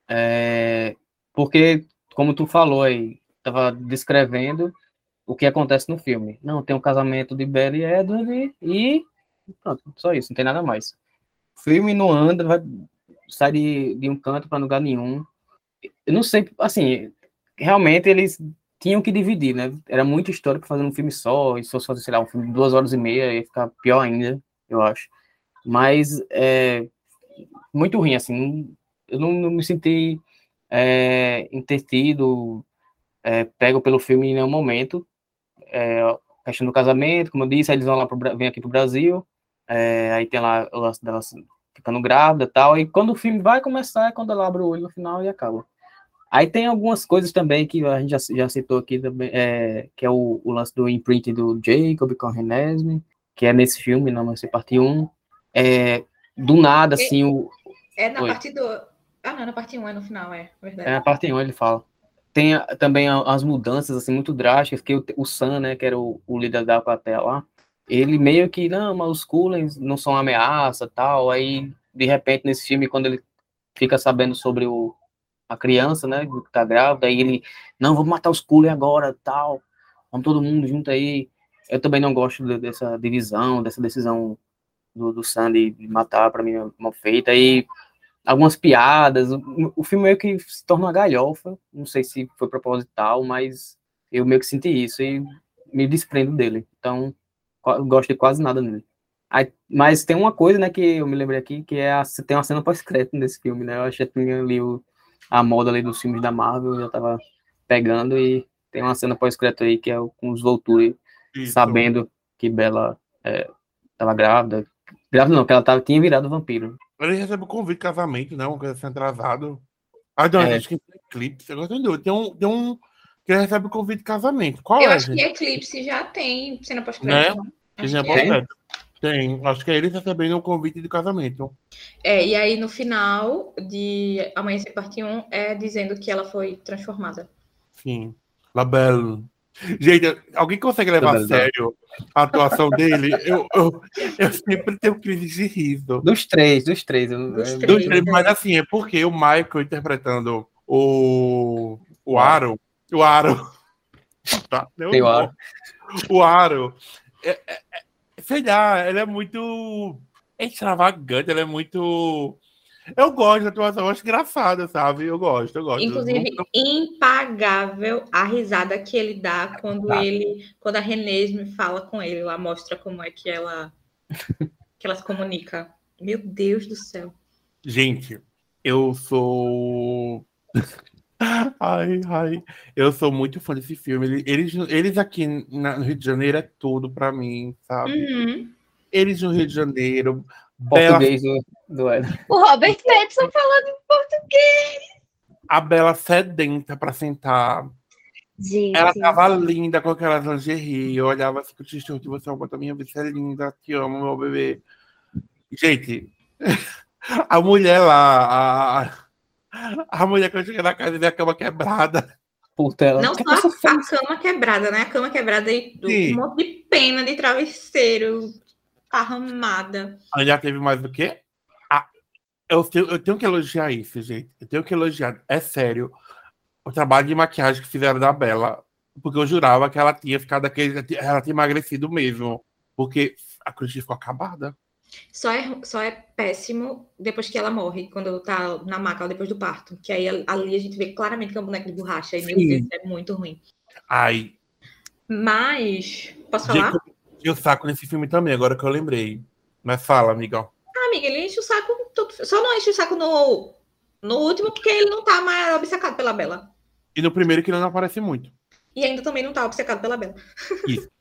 É, porque, como tu falou aí, tava descrevendo o que acontece no filme. Não, tem um casamento de Bella e Edward e pronto, só isso, não tem nada mais. o filme não anda, vai sai de, de um canto para lugar nenhum. Eu não sei, assim, realmente eles tinham que dividir, né? Era muita história para fazer um filme só, e se fosse fazer, sei lá, um filme de duas horas e meia, ia ficar pior ainda, eu acho. Mas é muito ruim, assim, eu não, não me senti é, é, pego pelo filme em nenhum momento. É, questão do casamento, como eu disse, eles vão lá pro, vem aqui pro Brasil, é, aí tem lá o lance delas ficando grávida e tal, e quando o filme vai começar é quando ela abre o olho no final e acaba. Aí tem algumas coisas também que a gente já, já citou aqui também, é, que é o, o, lance do imprint do Jacob com Renesme, que é nesse filme, não vai ser parte 1. É, do nada, assim, o... É na Oi. parte do... Ah, não, na parte 1 é no final, é verdade. É na parte 1 ele fala. Tem também as mudanças, assim, muito drásticas, que o, o Sam, né, que era o, o líder da plateia lá, ele meio que, não, mas os Kullens não são ameaça, tal, aí, de repente, nesse filme, quando ele fica sabendo sobre o, a criança, né, que tá grávida, aí ele, não, vamos matar os Cullen agora, tal, vamos todo mundo junto aí. Eu também não gosto de, dessa divisão, dessa decisão do, do Sandy de matar, para mim é mal feita, aí algumas piadas, o, o filme meio que se torna uma galhofa, não sei se foi proposital, mas eu meio que senti isso e me desprendo dele, então gosto de quase nada nele. Aí, mas tem uma coisa, né, que eu me lembrei aqui, que é a, tem uma cena pós-crédito nesse filme, né, eu que tinha ali o a moda ali dos filmes da Marvel, já tava pegando e tem uma cena pós-crédito aí que é com os Volturi sabendo que Bela é, tava grávida. Grávida não, que ela tava, tinha virado vampiro. Ele recebe o convite de casamento, né? Uma coisa assim atrasado. Ah, não, é. acho que tem Eclipse. Agora tem um, tem um que ele recebe o convite de casamento. Qual Eu é, acho gente? que Eclipse já tem cena pós-crédito. Né? Cena pós-crédito. Tem, acho que é ele recebendo o convite de casamento. É, e aí no final de Amanhecer Parte 1 é dizendo que ela foi transformada. Sim. La Belle. Gente, alguém consegue levar a sério a atuação dele? Eu, eu, eu, sempre tenho crise de riso. Dos três, dos três. Dos três, dos três mas assim, é porque o Michael interpretando o, o Aro. O Aro. Tá, o Aro. O Aro. É, é, sei lá, ele é muito extravagante, ele é muito. Eu gosto da atuação, eu acho engraçada, sabe? Eu gosto, eu gosto. Inclusive, muito... impagável a risada que ele dá quando tá. ele, quando a Renê me fala com ele, ela mostra como é que ela <laughs> que ela se comunica. Meu Deus do céu. Gente, eu sou <laughs> Ai, ai, eu sou muito fã desse filme. Eles, eles aqui no Rio de Janeiro é tudo pra mim, sabe? Uhum. Eles no Rio de Janeiro. Português Bela... do, do O Robert Pattinson falando em português. A Bela sedenta pra sentar. Gente. Ela tava linda com aquelas lingerie. Eu olhava assim com o t-shirt, você é a minha, você é linda, te amo, meu bebê. Gente, <laughs> a mulher lá, a a mulher que eu cheguei na casa e vi a cama quebrada. Puta, ela... Não só a, a, cama quebrada, né? A cama quebrada e um monte de pena de travesseiro arramada. Já teve mais do que? Ah, eu, tenho, eu tenho que elogiar isso, gente. Eu tenho que elogiar. É sério. O trabalho de maquiagem que fizeram da Bela. Porque eu jurava que ela tinha ficado daquele. Ela tinha emagrecido mesmo. Porque a cruz ficou acabada. Só é, só é péssimo depois que ela morre, quando tá na maca, depois do parto. Que aí ali a gente vê claramente que é um boneco de borracha. E meu Deus, é muito ruim. Ai. Mas. Posso falar? Eu saco nesse filme também, agora que eu lembrei. Mas fala, amigão. Ah, amiga, ele enche o saco. Só não enche o saco no, no último, porque ele não tá mais obcecado pela Bela. E no primeiro que ele não aparece muito. E ainda também não tá obcecado pela Bela. Isso. <laughs>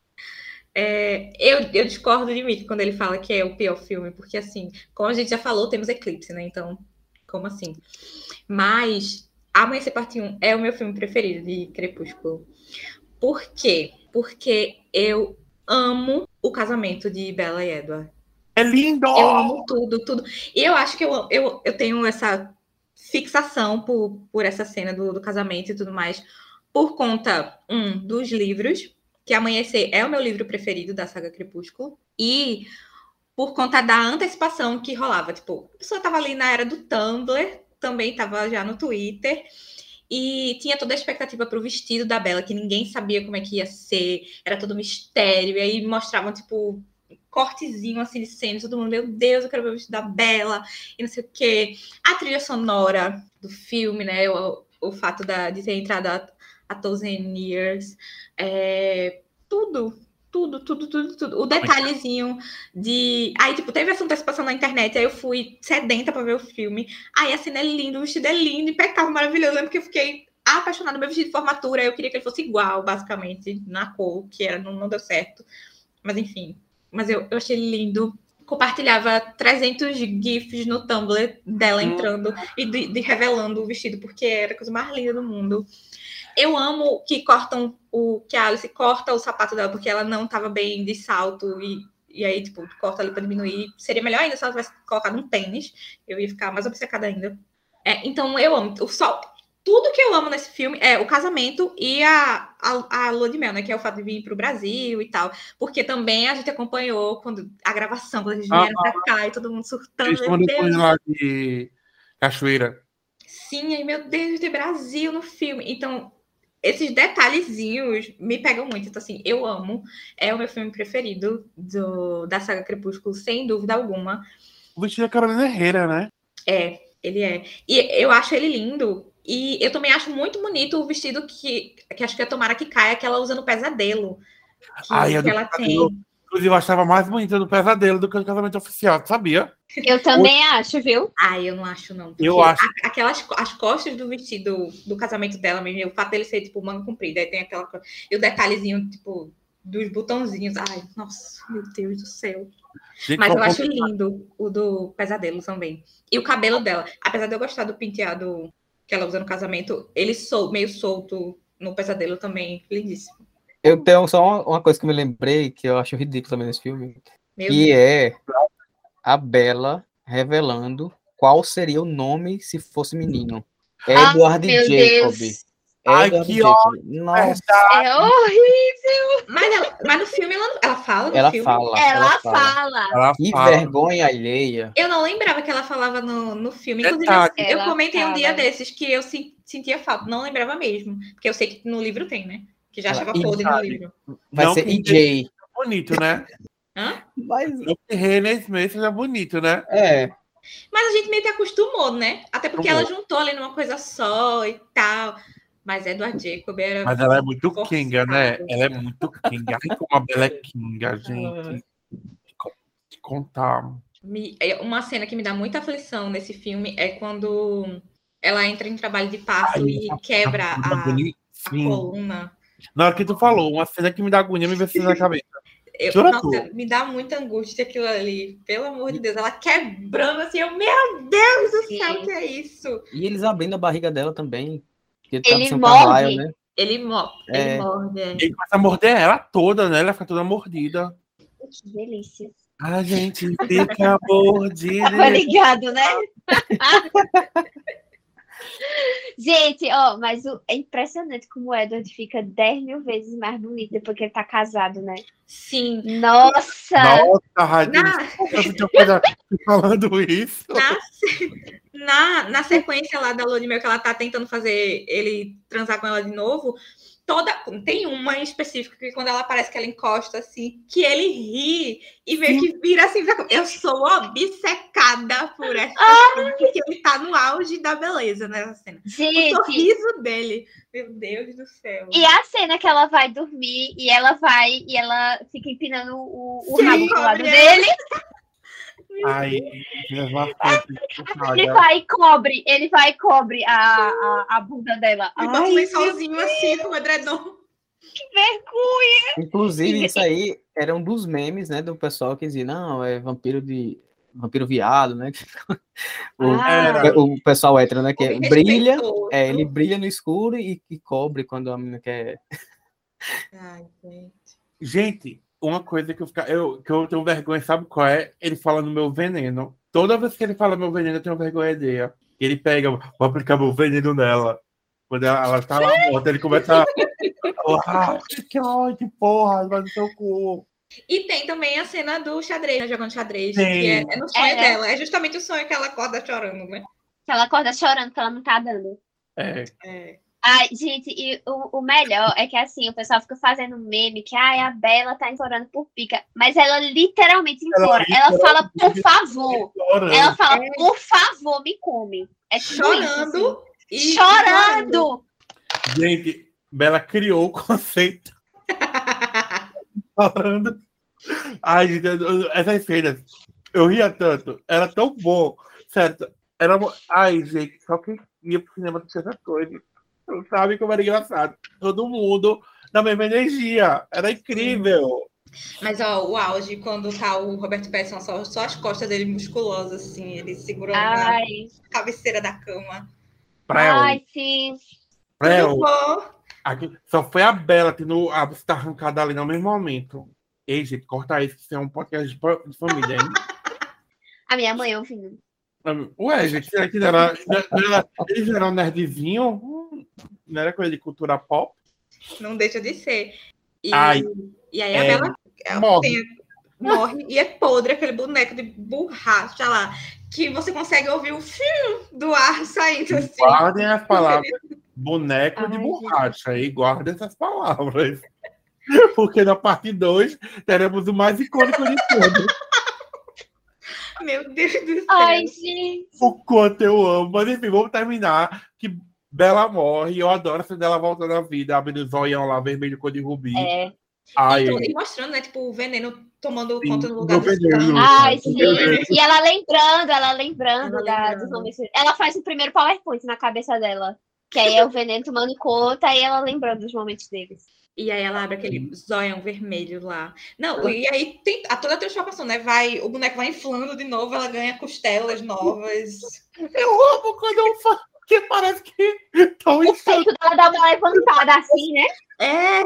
É, eu, eu, discordo de Mick quando ele fala que é o pior filme, porque assim, como a gente já falou, temos Eclipse, né? Então, como assim? Mas Amanhecer Parte 1 é o meu filme preferido de Crepúsculo. Por quê? Porque eu amo o casamento de Bella e Edward. É lindo! Eu amo tudo, tudo. E eu acho que eu, eu, eu tenho essa fixação por, por essa cena do, do casamento e tudo mais, por conta, um, dos livros, que Amanhecer é o meu livro preferido da saga Crepúsculo. E por conta da antecipação que rolava. Tipo, a pessoa estava ali na era do Tumblr, também estava já no Twitter. E tinha toda a expectativa para o vestido da Bela, que ninguém sabia como é que ia ser, era todo mistério. E aí mostravam, tipo, cortezinho assim de cena, todo mundo, meu Deus, eu quero ver o vestido da Bela, e não sei o quê. A trilha sonora do filme, né? O, o fato da, de ter entrado a, a Thousand Years, é, tudo, tudo, tudo, tudo, tudo. O detalhezinho de. Aí, tipo, teve essa antecipação na internet, aí eu fui sedenta para ver o filme. Aí a cena é linda, o vestido é lindo, impecável, maravilhoso. Eu lembro que eu fiquei apaixonada no meu vestido de formatura. Eu queria que ele fosse igual, basicamente, na cor, que era, não, não deu certo. Mas enfim. Mas eu, eu achei lindo. Compartilhava 300 GIFs no Tumblr dela Hum. entrando e de, de revelando o vestido, porque era a coisa mais linda do mundo. Eu amo que cortam o que a Alice corta o sapato dela, porque ela não estava bem de salto e, e aí, tipo, corta ali para diminuir. Seria melhor ainda se ela tivesse colocado um tênis. Eu ia ficar mais obcecada ainda. É, então eu amo. O só, tudo que eu amo nesse filme é o casamento e a, a, a lua de mel, né? Que é o fato de vir para o Brasil e tal. Porque também a gente acompanhou quando a gravação, quando eles vieram pra cá e todo mundo surtando. Eles Deus. depois lá de Cachoeira. Sim, aí, meu Deus, tem Brasil no filme. Então, esses detalhezinhos me pegam muito. Então, assim, eu amo. É o meu filme preferido do, da saga Crepúsculo, sem dúvida alguma. O vestido da Carolina Herrera, né? É, ele é. E eu acho ele lindo. E eu também acho muito bonito o vestido que, que acho que é Tomara que caia, que ela usa no pesadelo. Que, Ai, é que ela Pesadelo. tem. Inclusive, eu achava mais bonita do pesadelo do que o casamento oficial, sabia? Eu também acho, viu? Ai, eu não acho, não. Eu Porque acho. a- aquelas as costas do vestido do casamento dela mesmo, o fato dele ser tipo manga comprida, aí tem aquela e o detalhezinho tipo dos botãozinhos. Ai, nossa, meu Deus do céu. Gente, Mas eu acho lindo o do pesadelo também. E o cabelo dela, apesar de eu gostar do penteado que ela usa no casamento, ele sol, meio solto no pesadelo também, lindíssimo. Eu tenho só uma, uma coisa que eu me lembrei, que eu acho ridículo também nesse filme, Meu que Deus. é a Bela revelando qual seria o nome se fosse menino. Ah, Edward meu Jacob. Deus. Ai, Edward que Jacob. Nossa, É horrível. Mas, ela, mas no filme ela, ela fala no ela filme. fala. Ela fala. Ela Que fala. vergonha alheia. Eu não lembrava que ela falava no, no filme. Inclusive, eu, eu Ela comentei um fala. dia desses que eu se- sentia falta. Não lembrava mesmo. Porque eu sei que no livro tem, né? Que já achava podre no livro. Vai Não ser EJ. bonito, né? Hã? Mas, que René Smith seja bonito, né? é, Mas a gente meio que acostumou, né? Até porque ela juntou ali numa coisa só e tal. Mas Edward Jacob era. Mas ela é muito Forçado. Kinga, né? Ela é muito Kinga. Ai, como a Bela é Kinga, gente. Que contar. me- é, Uma cena que me dá muita aflição nesse filme é quando ela entra em trabalho de parto Ai, e quebra a, a coluna. Na hora que tu falou, uma cena que me dá agonia me vê se na cabeça. Eu, nossa, tu? me dá muita angústia aquilo ali. Pelo amor de Deus. Ela quebrando assim. Eu, meu Deus do céu, Sim. que é isso? e eles abrindo a barriga dela também. que Ele morde. Carlyle, né? Ele, mo ele É. morde. é. Ele começa a morder ela toda, né? Ela fica toda mordida. Que delícia. A gente fica <laughs> mordida. Tava ligado, né? <laughs> Gente, ó, mas o- é impressionante como o Edward fica 10 mil vezes mais bonito depois que ele tá casado, né? Sim. Nossa! Nossa, Radinho, Na, coisa <laughs> falando isso. na, na, na sequência lá da de Mel, que ela tá tentando fazer ele transar com ela de novo, toda tem uma em específico que quando ela parece que ela encosta assim, que ele ri e meio que vira assim, pra- eu sou obcecada por essa cena, porque ele tá no auge da beleza nessa cena. O Gente, sorriso dele, meu Deus do céu. e a cena que ela vai dormir e ela vai e ela fica empinando o, o Sim, rabo pro lado dele, <laughs> Ai, <laughs> cenas marcantes. ele vai e cobre, ele vai e cobre a, a, a bunda dela. E bota um lençolzinho assim com o edredom. vergonha! Inclusive, isso aí era um dos memes, né, do pessoal que dizia, não, é vampiro de. Vampiro viado, né? <laughs> o, Ah. o pessoal hétero, né? Que Homem brilha, é, ele brilha no escuro e, e cobre quando a menina quer. Ai, gente. Gente, uma coisa que eu, fica, eu, que eu tenho vergonha, sabe qual é? Ele fala no meu veneno. Toda vez que ele fala meu veneno, eu tenho vergonha dele. Ele pega, vou aplicar meu veneno nela. Quando ela, ela tá lá morta, ele começa a. Ah, que ódio, porra, vai no seu cu. E tem também a cena do xadrez, né, jogando xadrez, Sim. que é, é no sonho É. dela. É justamente o sonho que ela acorda chorando, né? Que ela acorda chorando que ela não tá dando. É, É. Ai, gente, e o, o melhor é que assim, o pessoal fica fazendo meme que ai, a Bela tá implorando por pica. Mas ela literalmente implora. Ela, ela fala, por favor. Ela fala, por favor, me come. É chorando. Isso, assim. e chorando. Gente, Bela criou o conceito. <laughs> Chorando. Ai, gente, essas cenas. Eu ria tanto. Era tão bom. Certo. Era. Ai, gente, só quem ia pro cinema tinha essa coisa. Sabe como era engraçado. Todo mundo na mesma energia. Era incrível. Mas ó, o auge, quando tá o Roberto Pattinson, só, só as costas dele musculosas, assim, ele segurando Ai. a cabeceira da cama. Prel. Ai, sim. Prel. Aqui, só foi a Bela tendo a buceta arrancada ali no mesmo momento. Ei, gente, corta isso, que isso é um podcast de família, hein? <laughs> a minha mãe ouvindo. Ué, gente, será que era, era, eles eram nerdzinho? Não era coisa de cultura pop? Não deixa de ser. E, Ai, e aí a é, Bela morre. Tem, morre e é podre aquele boneco de borracha lá, que você consegue ouvir o fio do ar saindo assim. Guardem as palavras <laughs> boneco Ai, de borracha gente. e guardem essas palavras. <laughs> Porque na parte 2 teremos o mais icônico de todos. Meu Deus do céu. Ai, gente. O quanto eu amo. Mas enfim, vamos terminar. Que Bela morre. Eu adoro essa dela voltando à vida, abrindo o zoião lá, vermelho cor de rubi. É. Ai, e, e mostrando, né? Tipo, o veneno tomando sim, conta no lugar do veneno. Ai, sim. E ela lembrando, ela lembrando ela da, dos momentos. Ela faz o primeiro PowerPoint na cabeça dela. Que aí é o veneno tomando conta e ela lembrando dos momentos deles. E aí ela abre aquele zoião vermelho lá. Não, e aí tem a toda a transformação, né? Vai, o boneco vai inflando de novo, ela ganha costelas novas. Eu amo quando eu falo que parece que estão O peito dela dá uma levantada assim, né? É.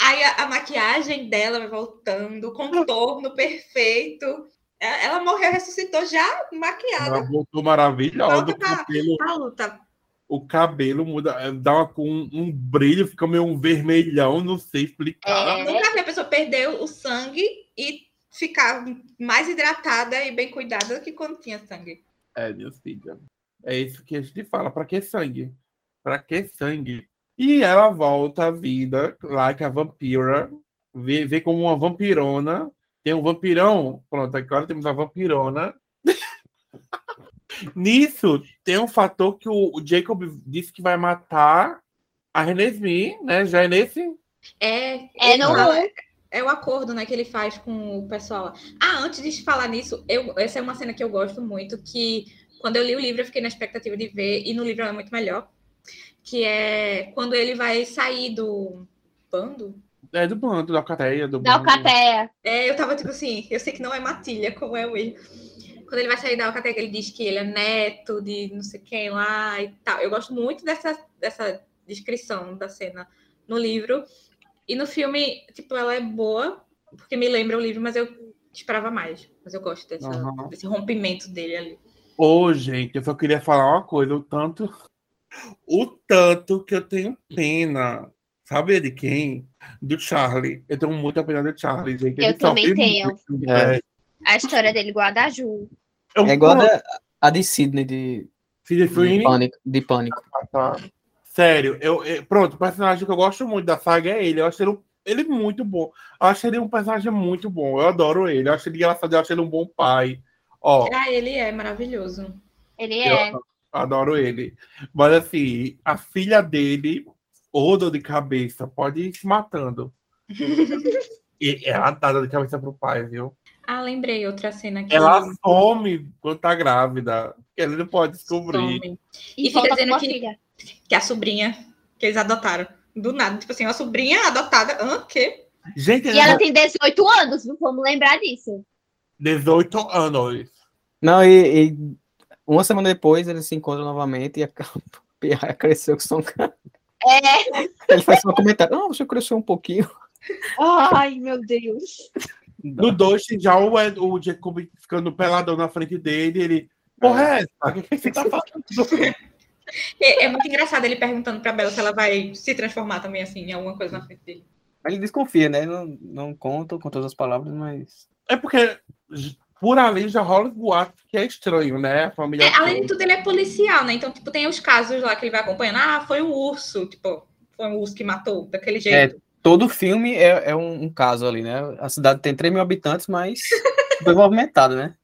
Aí a, a, maquiagem dela vai voltando, o contorno perfeito. Ela, ela morreu, ressuscitou já maquiada. Ela voltou maravilhosa. Volta pra, pra luta o cabelo muda, dá uma, um, um brilho, fica meio um vermelhão, não sei explicar. É. Nunca vi a pessoa perder o sangue e ficar mais hidratada e bem cuidada do que quando tinha sangue. É, minha filha. É isso que a gente fala. Para que sangue? Para que sangue? E ela volta à vida, like a vampira, vê, vê como uma vampirona. Tem um vampirão. Pronto, agora temos a vampirona. <laughs> Nisso, tem um fator que o, Jacob disse que vai matar a Renesmee, né? Já é nesse. É, é, no... é o acordo né, que ele faz com o pessoal. Ah, antes de falar nisso, eu, essa é uma cena que eu gosto muito, que quando eu li o livro eu fiquei na expectativa de ver, e no livro é muito melhor, que é quando ele vai sair do bando. É do bando, da alcateia. Do da alcateia. É, eu tava tipo assim, eu sei que não é matilha, como é o Will quando ele vai sair da Alcateia, ele diz que ele é neto de não sei quem lá e tal. Eu gosto muito dessa, dessa descrição da cena no livro. E no filme, tipo, ela é boa, porque me lembra o livro, mas eu esperava mais. Mas eu gosto dessa, uhum. desse rompimento dele ali. Ô, oh, gente, eu só queria falar uma coisa, o tanto. O tanto que eu tenho pena. Sabe de quem? Do Charlie. Eu tenho muita pena do Charlie, gente. Eu também tenho. É a história dele igual a da Ju. É igual a, a de Sidney de, de, Pânico. De Pânico. Ah, tá. Sério, eu, eu, pronto, o personagem que eu gosto muito da saga é ele. Eu acho ele, ele muito bom. Eu acho ele um personagem muito bom. Eu adoro ele. Eu acho ele engraçado, eu acho ele um bom pai. Ó, ah, ele é maravilhoso. Ele é. adoro ele. Mas assim, a filha dele, ou de cabeça, pode ir se matando. <laughs> e ela dá dor de cabeça pro pai, viu? Ah, lembrei outra cena que ela some quando tá grávida. Ele não pode descobrir. Some. E, e fica dizendo que, que a sobrinha que eles adotaram. Do nada, tipo assim, uma sobrinha adotada. Hã? Que? Gente, e ela tem 18 anos, vamos lembrar disso. 18 anos. Não, e, e uma semana depois eles se encontram novamente e a Pierre <laughs> cresceu que são É. Ele faz um comentário. Não, você cresceu um pouquinho. Ai, meu Deus. No 2, já o, o Jacob ficando peladão na frente dele, ele. Porra, é essa? O que você tá falando? É, é, muito engraçado ele perguntando pra Bela se ela vai se transformar também, assim, em alguma coisa na frente dele. Ele desconfia, né? Não, não conta com todas as palavras, mas. É porque por ali já rola boato que é estranho, né? A família é, além de tudo, ele é policial, né? Então, tipo, tem os casos lá que ele vai acompanhando. Ah, foi um urso, tipo, foi um urso que matou daquele jeito. É, todo filme é, é um, um, caso ali, né? A cidade tem 3 mil habitantes, mas <laughs> foi movimentado, né?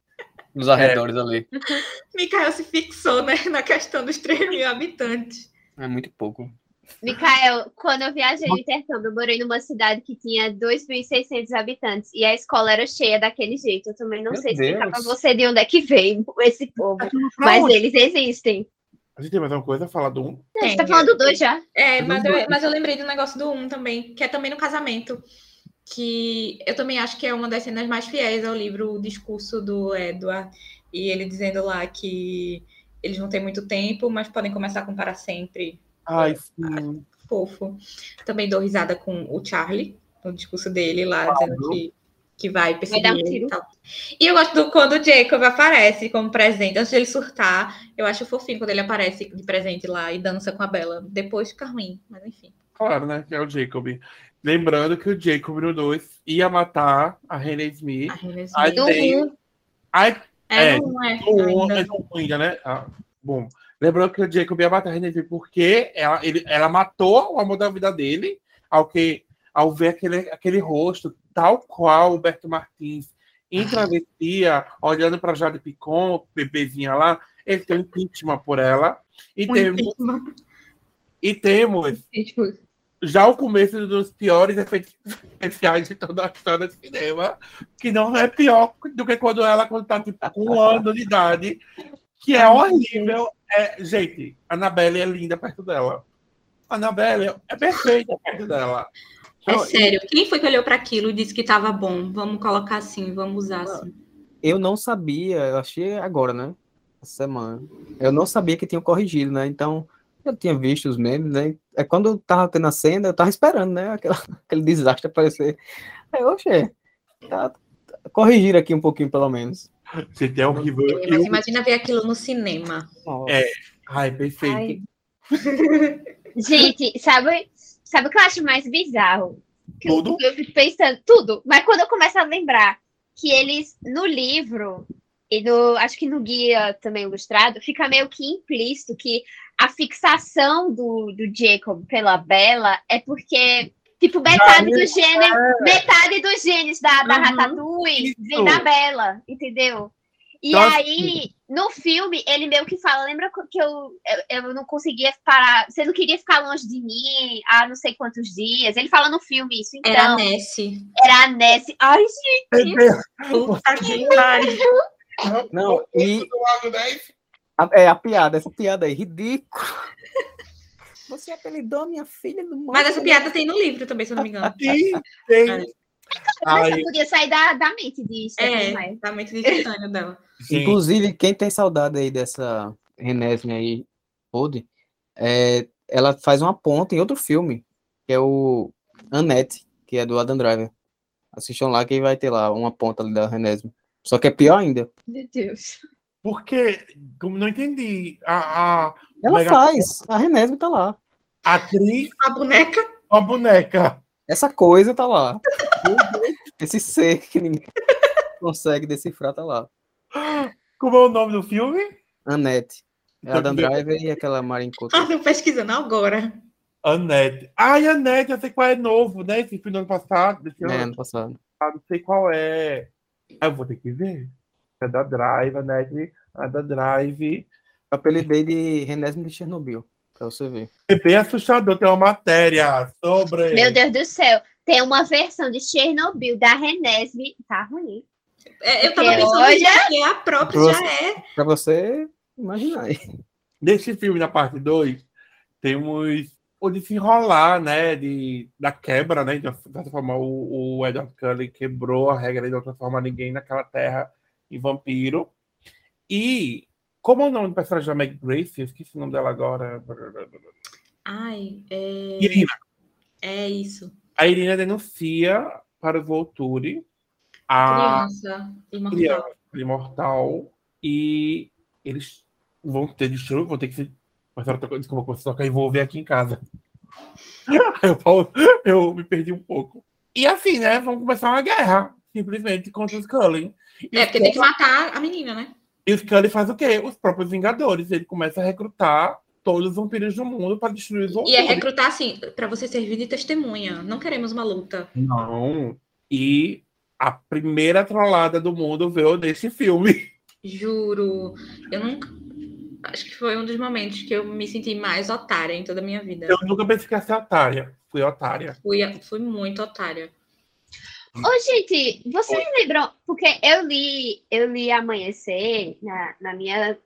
Nos arredores é. ali. <laughs> Mikael se fixou, né, na questão dos 3 mil habitantes. É muito pouco. Mikael, quando eu viajei de intercâmbio, eu morei numa cidade que tinha 2.600 habitantes e a escola era cheia daquele jeito. Eu também não Meu sei explicar para você de onde é que veio <laughs> esse povo, mas eles existem. A gente tem mais uma coisa a falar do 1? Um? A gente tá falando do 2 já. É, mas eu, mas eu lembrei do negócio do 1 um também, que é também no casamento. Que eu também acho que é uma das cenas mais fiéis ao livro O Discurso do Edward. E ele dizendo lá que eles não têm muito tempo, mas podem começar a comparar sempre Ai, sim. Fofo. Também dou risada com o Charlie, no discurso dele lá, claro. dizendo que, que vai perseguir vai um e tal. E eu gosto do, quando o Jacob aparece como presente, antes de ele surtar, eu acho fofinho quando ele aparece de presente lá e dança com a Bela. Depois fica ruim, mas enfim. Claro, né? Que é o Jacob. Lembrando que o Jacob no 2 ia matar a René Smith. A René Smith. Aí tem... Aí, é, é, não é. Ainda. É ainda, né? Ah, bom, Lembrando que o Jacob ia matar a Renée porque ela, ele, ela matou o amor da vida dele ao, que, ao ver aquele, aquele rosto, tal qual o Berto Martins em travessia, olhando para Jade Picon, bebezinha lá, ele tem um impeachment por ela. E um temos, e temos já o começo dos piores efeitos especiais de toda a história do cinema, que não é pior do que quando ela, quando tá tipo, com um ano de idade, que é horrível. É, gente, a Anabelle é linda perto dela. A Anabelle é perfeita perto dela. É então, sério, quem foi que olhou para aquilo e disse que estava bom? Vamos colocar assim, vamos usar assim. Eu não sabia, eu achei agora, né? Essa semana. Eu não sabia que tinham corrigido, né? Então, eu tinha visto os memes, né? É quando eu tava tendo a cena, eu tava esperando, né? Aquela, <laughs> aquele desastre aparecer. Aí, oxe, tá, corrigir aqui um pouquinho, pelo menos. Você é horrível. É, mas eu... imagina ver aquilo no cinema. É. Ai, perfeito. Ai. <laughs> Gente, sabe, sabe o que eu acho mais bizarro? Que tudo? Eu, eu fico pensando, tudo. Mas quando eu começo a lembrar que eles, no livro, e no, acho que no guia também ilustrado, fica meio que implícito que a fixação do, do Jacob pela Bella é porque Tipo, metade dos genes, é. metade dos genes da, da uhum. Ratatouille vem da Bela, entendeu? E Nossa. aí, no filme, ele meio que fala, lembra que eu, eu, eu, não conseguia parar, você não queria ficar longe de mim há não sei quantos dias. Ele fala no filme isso, então. Era a Nessie. Era a Nessie. Ai, gente. Puta que pariu. Não, e... É a piada, essa piada aí, ridícula. Você apelidou minha filha do Mas essa piada tem no livro também, se eu não me engano. <laughs> Tem, tem. É. Mas podia sair da, da mente disso. É, da mente de dela. <laughs> Sim. Inclusive, quem tem saudade aí dessa Renésme aí, Ode, é, ela faz uma ponta em outro filme, que é o Annette, que é do Adam Driver. Assistam lá que vai ter lá uma ponta ali da Renésme. Só que é pior ainda. Meu Deus. Porque, como não entendi, a, a ela faz, a Renésme tá lá. A atriz. A boneca. A boneca. Essa coisa tá lá. Esse ser que ninguém consegue decifrar tá lá. Como é o nome do filme? Annette. É Adam Driver e aquela Marin Couto. Ah, tô pesquisando agora. Annette. Ai, Annette, eu sei qual é novo, né? Esse filme do ano passado. Desse é, ano passado. Ah, não sei qual é. Ah, eu vou ter que ver. É da Drive, Annette. A da Drive. apelidei de Renésimo de Chernobyl. Pra você ver. É bem assustador. Tem uma matéria sobre. Meu Deus do céu. Tem uma versão de Chernobyl da Renesme. Tá ruim. É, eu tava Porque pensando olha... que a própria pra já é. Pra você imaginar aí. Nesse filme, na parte 2, temos o desenrolar, né, de, da quebra, né, de certa forma, o, o Edward Cullen quebrou a regra de não transformar ninguém naquela terra em vampiro. E como é o nome do personagem da Meg Grace? Eu esqueci o nome dela agora. Ai, é... Irina. É isso. A Irina denuncia para o Volturi a criança imortal. Criança imortal e eles vão ter destino, vão ter que se. Mas desculpa, você só que envolver aqui em casa. <laughs> eu, eu me perdi um pouco. E assim, né? Vamos começar uma guerra simplesmente contra os Cullen. E É, porque tem que matar a menina, né? E o Scully faz o quê? Os próprios Vingadores. Ele começa a recrutar todos os vampiros do mundo para destruir os E vampiros. é recrutar assim, pra você servir de testemunha. Não queremos uma luta. Não. E a primeira trollada do mundo veio nesse filme. Juro. Eu nunca. Acho que foi um dos momentos que eu me senti mais otária em toda a minha vida. Eu nunca pensei que ia ser otária. Fui otária. Fui, fui muito otária. Ô, gente, vocês lembram? Porque eu li, eu li Amanhecer na, na minha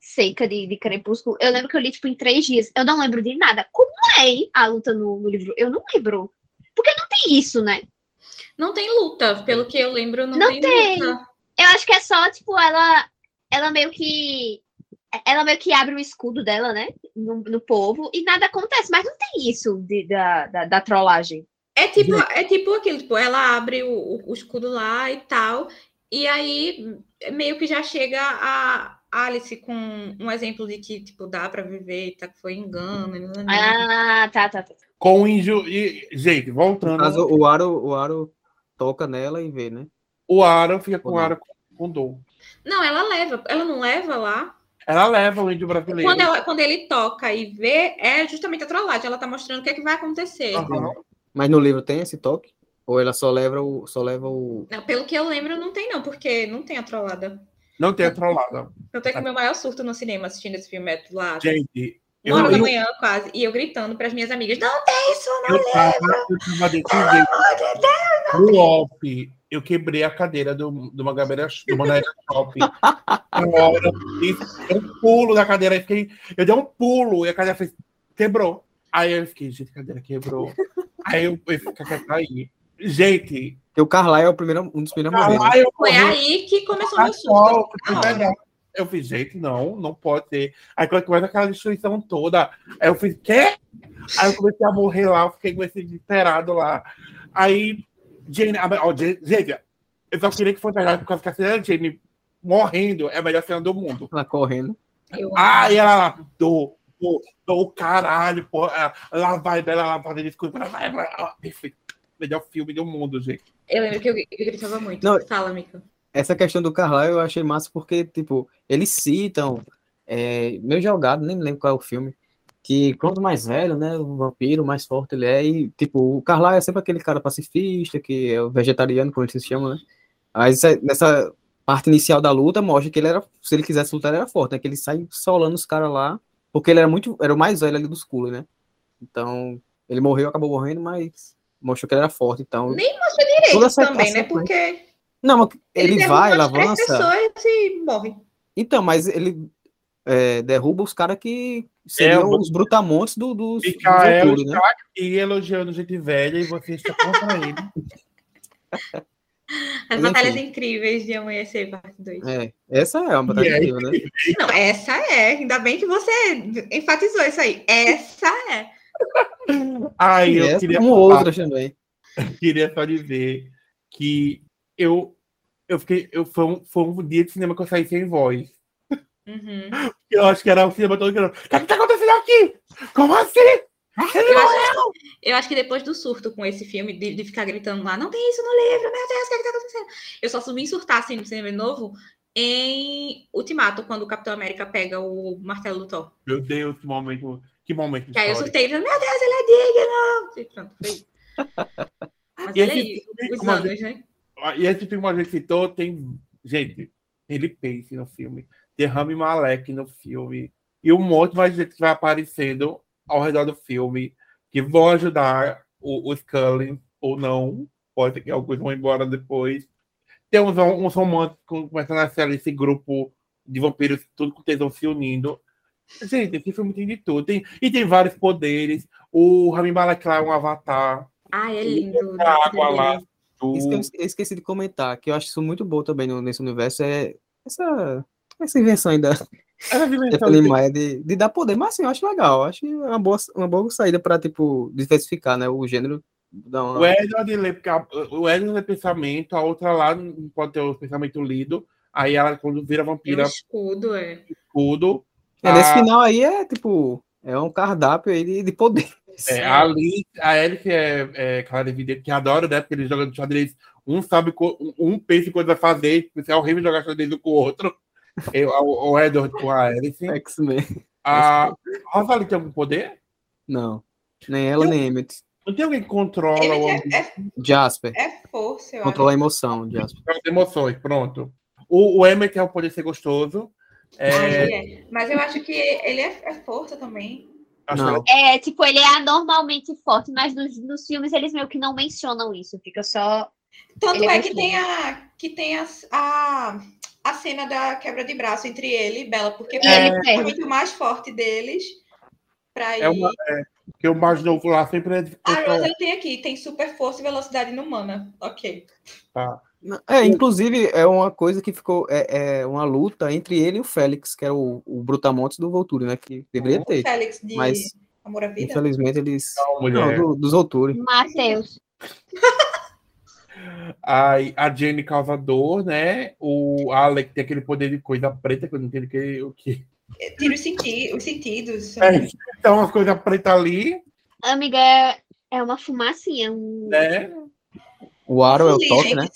seca de, de Crepúsculo. Eu lembro que eu li, tipo, em três dias. Eu não lembro de nada. Como é hein, a luta no, no livro? Eu não lembro. Porque não tem isso, né? Não tem luta, pelo que eu lembro, não, Não tem, tem. luta. Eu acho que é só, tipo, ela, ela meio que. Ela meio que abre o escudo dela, né? No, no povo, e nada acontece. Mas não tem isso de, da, da, da trollagem. É tipo, é tipo aquilo, tipo, ela abre o, o- o escudo lá e tal, e aí meio que já chega a Alice com um exemplo de que, tipo, dá pra viver, tá, que foi engano. né, né, né. Ah, tá, tá, tá. Com inju... e, gente, voltando. caso, o Aro, o Aro toca nela e vê, né? O Aaron fica com o não? Aaron com, com dor. Não, ela leva, ela não leva lá. Ela leva o índio brasileiro. Quando, ela- quando ele toca e vê, é justamente a trollagem. Ela tá mostrando o que é que vai acontecer. Aham. Mas no livro tem esse toque? Ou ela só leva o. Só leva o. Não, Pelo que eu lembro, não tem, não, porque não tem a trollada. Não tem a trollada. Eu tenho que o meu maior surto no cinema assistindo esse filme é lá. Gente, Uma hora da eu, manhã, quase. E eu gritando para as minhas amigas: Não tem isso, não. eu tava desse jeito. No off, eu quebrei a cadeira do, do Magabeira do Manaíra Shopping. Na hora, eu um pulo da cadeira, eu, fiquei, eu dei um pulo e a cadeira fez, quebrou. Aí eu fiquei, gente, a cadeira quebrou. Aí eu, eu fiquei aí. Gente, Porque o Carlyle é o primeiro, um dos primeiros a morrer. né? Foi aí que começou o meu Sol. Eu fiz, gente, não, não pode ter. Aí quando começa aquela destruição toda, aí eu fiz, quê? Aí eu comecei a morrer lá, eu fiquei com esse desesperado lá. Aí, Jane, a- ó, Jane- gente, eu só queria que fosse verdade, por causa que a cena da Jane morrendo é a melhor cena do mundo. Ela correndo. Eu- Aí ela lá, do, do, do caralho, pô, lá vai dela, lá vai desculpa, ela vai, vai, perfeito. Melhor filme do mundo, gente. Eu lembro que eu, eu gritava muito. Não. Fala, Mica. Essa questão do Carlyle eu achei massa porque, tipo, eles citam, é, meio jogado, nem lembro qual é o filme, que quanto mais velho, né, o vampiro, mais forte ele é, e, tipo, o Carlyle é sempre aquele cara pacifista, que é o vegetariano, como eles se chamam, né, mas nessa parte inicial da luta mostra que ele era, se ele quisesse lutar, ele era forte, né, que ele sai solando os caras lá, porque ele era muito, era o mais velho ali dos culos, né, então, ele morreu, acabou morrendo, mas mostrou que ele era forte, então... Nem mostra direito essa- também, né? Porque Não, mas ele, derruba vai, ele avança... pessoas e morre. Então, mas ele é, derruba os caras que seriam É, os brutamontes do, dos, Micael né? está aqui elogiando gente velha e você está contra ele. <laughs> As Mas, batalhas enfim. incríveis de Amanhecer, parte 2. É, essa é uma batalha incrível, né? <laughs> Não, essa é. Ainda bem que você enfatizou isso aí. Essa é. E eu essa, queria, como outras também. <laughs> queria só dizer que eu, eu fiquei. Eu, foi, um, foi um dia de cinema que eu saí sem voz. Uhum. <laughs> Eu acho que era o cinema todo gritando. O que está acontecendo aqui? Como assim? Eu acho, eu acho que depois do surto com esse filme, de, de ficar gritando lá, não tem isso no livro, meu Deus, o que, é que tá acontecendo? Eu só subi surtar assim no cinema novo em Ultimato, quando o Capitão América pega o martelo do Thor. Meu Deus, que momento. Que momento. Que aí eu surtei, meu Deus, ele é digno! E pronto, foi isso. Mas E olha aí, filme, os anos, né? E esse filme que a gente citou tem. Gente, ele pense no filme. Tem Rami Malek no filme. E um monte mais gente que vai aparecendo ao redor do filme. Que vão ajudar o, o Scully ou não. Pode ser que alguns vão embora depois. Tem uns, romances que começando a ser esse grupo de vampiros, tudo com tesão se unindo. Gente, esse filme tem de tudo. Tem, e tem vários poderes. O Rami Malek lá é um avatar. Ai, é lindo. A água lá. Isso que eu esque- eu esqueci de comentar, que eu acho isso muito bom também nesse universo, é essa, essa invenção ainda Essa dimensão Stephanie Meyer de, de dar poder, mas assim, eu acho legal, eu acho uma boa, uma boa saída para tipo, diversificar, né, o gênero. Dar uma... O Edward lê, porque a- o Edward lê pensamento, a outra lá não pode ter o pensamento lido. Aí ela, quando vira Tem um vampira, escudo, é. tudo. É, nesse a- final aí é tipo, é um cardápio aí de, de poder. É, a Liz, a Ellie, que é, é clara evidente, que adora, né? Porque eles jogam xadrez Um sabe, um pensa em coisa a fazer, é horrível jogar xadrez com o outro. Eu, o Edward com a Alice. X-Men. A Rosalie tem algum poder? Não. Nem ela, nem Emmett. Não tem alguém que controla o. É, é, Jasper. é força, eu Controla a emoção, Jasper. As emoções, pronto. O, o Emmett é o poder ser gostoso. Ah, É, ele é. Mas eu acho que ele é, é força também. Não. É, tipo, ele é anormalmente forte, mas nos, nos filmes eles meio que não mencionam isso. Fica só. Tanto Ele é é que tem a que tem a, a, a cena da quebra de braço entre ele e Bela, porque Bela ele é muito mais forte deles para ir. é uma. É, porque o mais novo lá sempre é de Ah, mas eu tenho aqui, tem super força e velocidade inumana. Ok. tá. É, inclusive, é uma coisa que ficou. É, é uma luta entre ele e o Félix, que era o, o Brutamontes do Volturi, né? Que deveria ter. Félix de Mas- Amor à Vida. Infelizmente, eles. Não, Não, do- dos Volturi. Matheus. <laughs> A, a Jenny causa dor, né? O Alec tem aquele poder de coisa preta que eu não entendo que, o que. Tira os, senti os sentidos. É, então, as coisas pretas ali, Amiga, é, é uma fumacinha. Um... né? O Aro é o toque, né?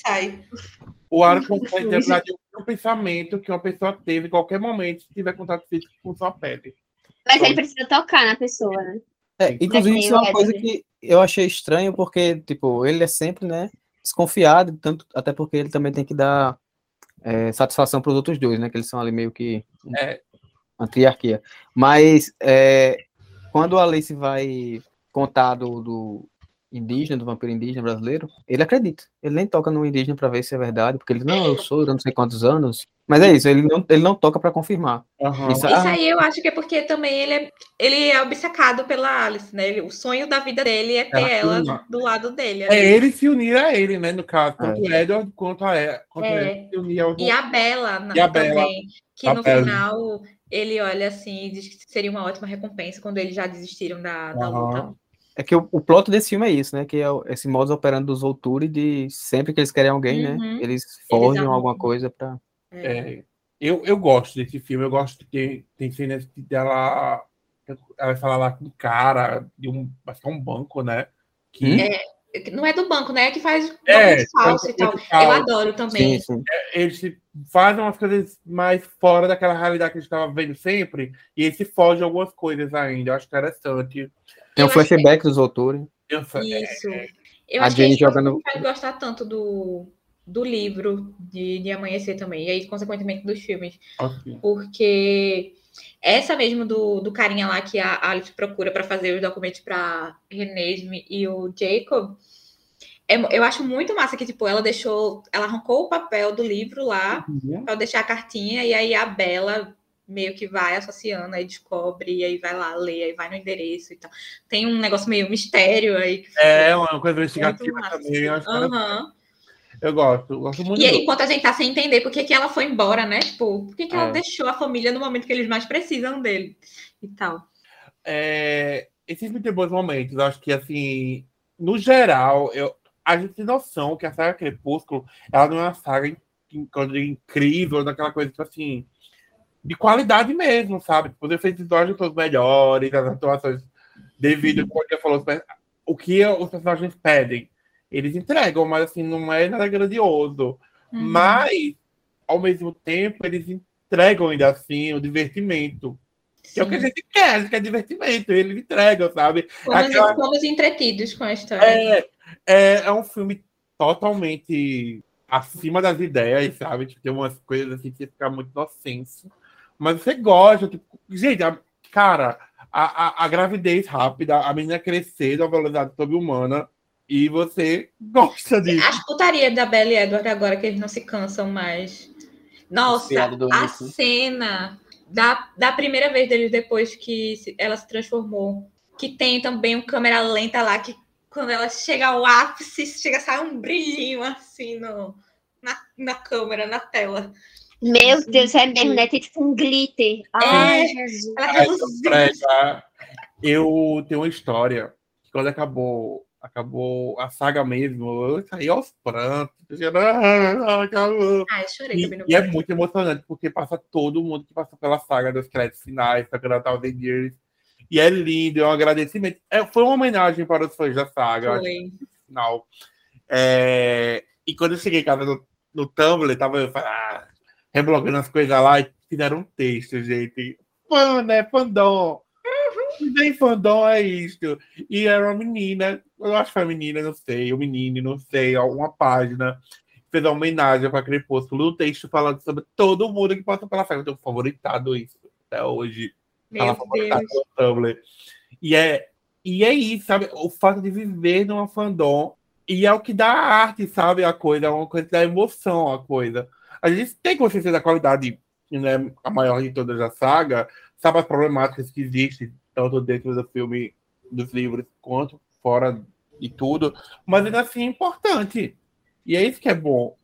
O ar consegue lembrar de um pensamento que uma pessoa teve em qualquer momento se tiver contato físico com sua pele. Mas ele precisa tocar na pessoa, né? É, inclusive, tem isso é uma coisa Edward. que eu achei estranho, porque, tipo, ele é sempre, né, desconfiado, tanto, até porque ele também tem que dar é, satisfação para os outros dois, né, que eles são ali meio que É. uma triarquia. Mas, é, quando a Alice vai contar do, do indígena, do vampiro indígena brasileiro, ele acredita. Ele nem toca no indígena para ver se é verdade, porque ele diz, não, eu sou, eu não sei quantos anos. Mas é isso, ele não, ele não toca para confirmar. Aham. Isso- Isso Ah. aí eu acho que é porque também ele é, ele é obcecado pela Alice, né? Ele- o sonho da vida dele é ter Ela ela ama. do lado dele. É ele se unir a ele, né? No caso, tanto É. o Edward quanto a, E- quanto É. ele se unir ao E a Bela na- E a Bella. também, que A no Bella. final ele olha assim e diz que seria uma ótima recompensa quando eles já desistiram da, da luta. É que o, o plot desse filme é isso, né? Que é esse modus operandi dos Volturi de sempre que eles querem alguém, né? Uhum. Eles forjam arrumam. alguma coisa pra. É, eu, eu gosto desse filme, eu gosto que tem, tem cenas que dela. Ela fala lá com o cara de um. Acho que é um banco, né? Que Hum? Não é do banco, né? É que faz É, é, falso e tal. falso. Eu adoro também. Sim, sim. eles se- fazem umas coisas mais fora daquela realidade que a gente estava vendo sempre, e eles se fogem algumas coisas ainda. Eu acho interessante. Tem o acho que- flashback dos sei- Isso. Eu A acho que Jenny a gente joga não vai gostar tanto do, do livro de, de Amanhecer também, e aí, consequentemente, dos filmes. ok. Porque essa mesmo do, do carinha lá que a Alice procura para fazer os documentos para Renesme e o Jacob, é- eu acho muito massa que, tipo, ela deixou, ela arrancou o papel do livro lá para deixar a cartinha, e aí a Bela meio que vai associando, aí descobre, e aí vai lá ler, aí vai no endereço e tal. Tem um negócio meio mistério aí. que É uma coisa muito investigativa também. Eu, acho que Aham. eu gosto, eu gosto muito. E aí, do- enquanto a gente tá sem entender por que, que ela foi embora, né? Tipo, por que, que ela É. deixou a família no momento que eles mais precisam dele e tal. é, esses têm bons momentos. Eu acho que, assim, no geral, eu, a gente tem noção que a saga Crepúsculo ela não é uma saga é incrível, daquela coisa, tipo assim, de qualidade mesmo, sabe? Tipo, Os efeitos visuais todos melhores, as atuações devido, como você falou, os per- o que os personagens pedem. Eles entregam, mas assim, não é nada grandioso. Uhum. Mas, ao mesmo tempo, eles entregam ainda assim o divertimento. Que é o que a Sim. gente quer, a gente quer divertimento, eles entregam, sabe? Fomos, aquela- fomos entretidos com a história. É, é, é um filme totalmente acima das ideias, sabe? Tipo, tem umas coisas assim que fica muito inocência. Mas você gosta, tipo, gente, a- cara, a, a, a gravidez rápida, a menina crescer da velocidade sobre-humana, e você <laughs> gosta disso. As putarias da Bella e Edward agora que eles não se cansam mais. Nossa, a cena da, da primeira vez deles depois que ela se transformou. Que tem também um câmera lenta lá que quando ela chega ao ápice, chega a sair um brilhinho assim no, na, na câmera, na tela. Meu Deus, é mesmo, né? Tem tipo um glitter. Ai, Jesus. Ela Aí, reluzindo. Prega, eu tenho uma história que quando acabou, acabou a saga mesmo, eu saí aos prantos. dizendo, "Ah, acabou. Ai, chorei E, também no e é muito emocionante, porque passa todo mundo que passou pela saga dos créditos finais, da Natal The Years. E é lindo, é um agradecimento. É, foi uma homenagem para os fãs da saga, eu Foi. final. É, E quando eu cheguei em casa no, no Tumblr, tava ah, reblogando as coisas lá e fizeram um texto, gente. Mano, né, fandom. Nem fandom é isto. E era uma menina, eu acho que foi a menina, não sei, o menino, não sei, alguma página fez uma homenagem para Crepúsculo, um texto falando sobre todo mundo que passa pela festa. Eu tenho favoritado isso até hoje. Meu Deus. No Tumblr. E é, e é isso, sabe? O fato de viver numa fandom. E é o que dá a arte, sabe? A coisa, é uma coisa que dá emoção a coisa. A gente tem consciência da qualidade, né, a maior de todas a saga, sabe as problemáticas que existem, tanto dentro do filme, dos livros, quanto fora de tudo. Mas ainda assim é importante. E é isso que é bom.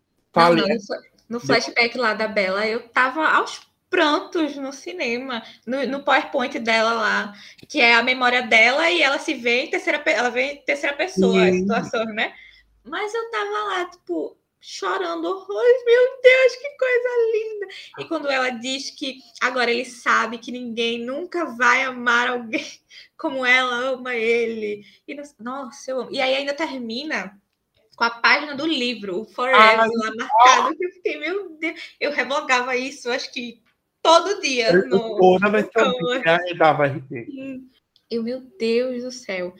Não, no flashback lá da Bela, eu tava aos prantos no cinema, no, no, PowerPoint dela lá, que é a memória dela e ela se vê em terceira, ela vê em terceira pessoa a situação, né? Mas eu tava lá, tipo, chorando horrores, meu Deus, que coisa linda! E quando ela diz que agora ele sabe que ninguém nunca vai amar alguém <laughs> como ela ama ele. E, nossa, eu amo. E aí ainda termina com a página do livro, o Forever, lá marcado, que eu fiquei, meu Deus, eu revogava isso, acho que todo dia. No, toda vez que eu dava RT. Eu, meu Deus do céu.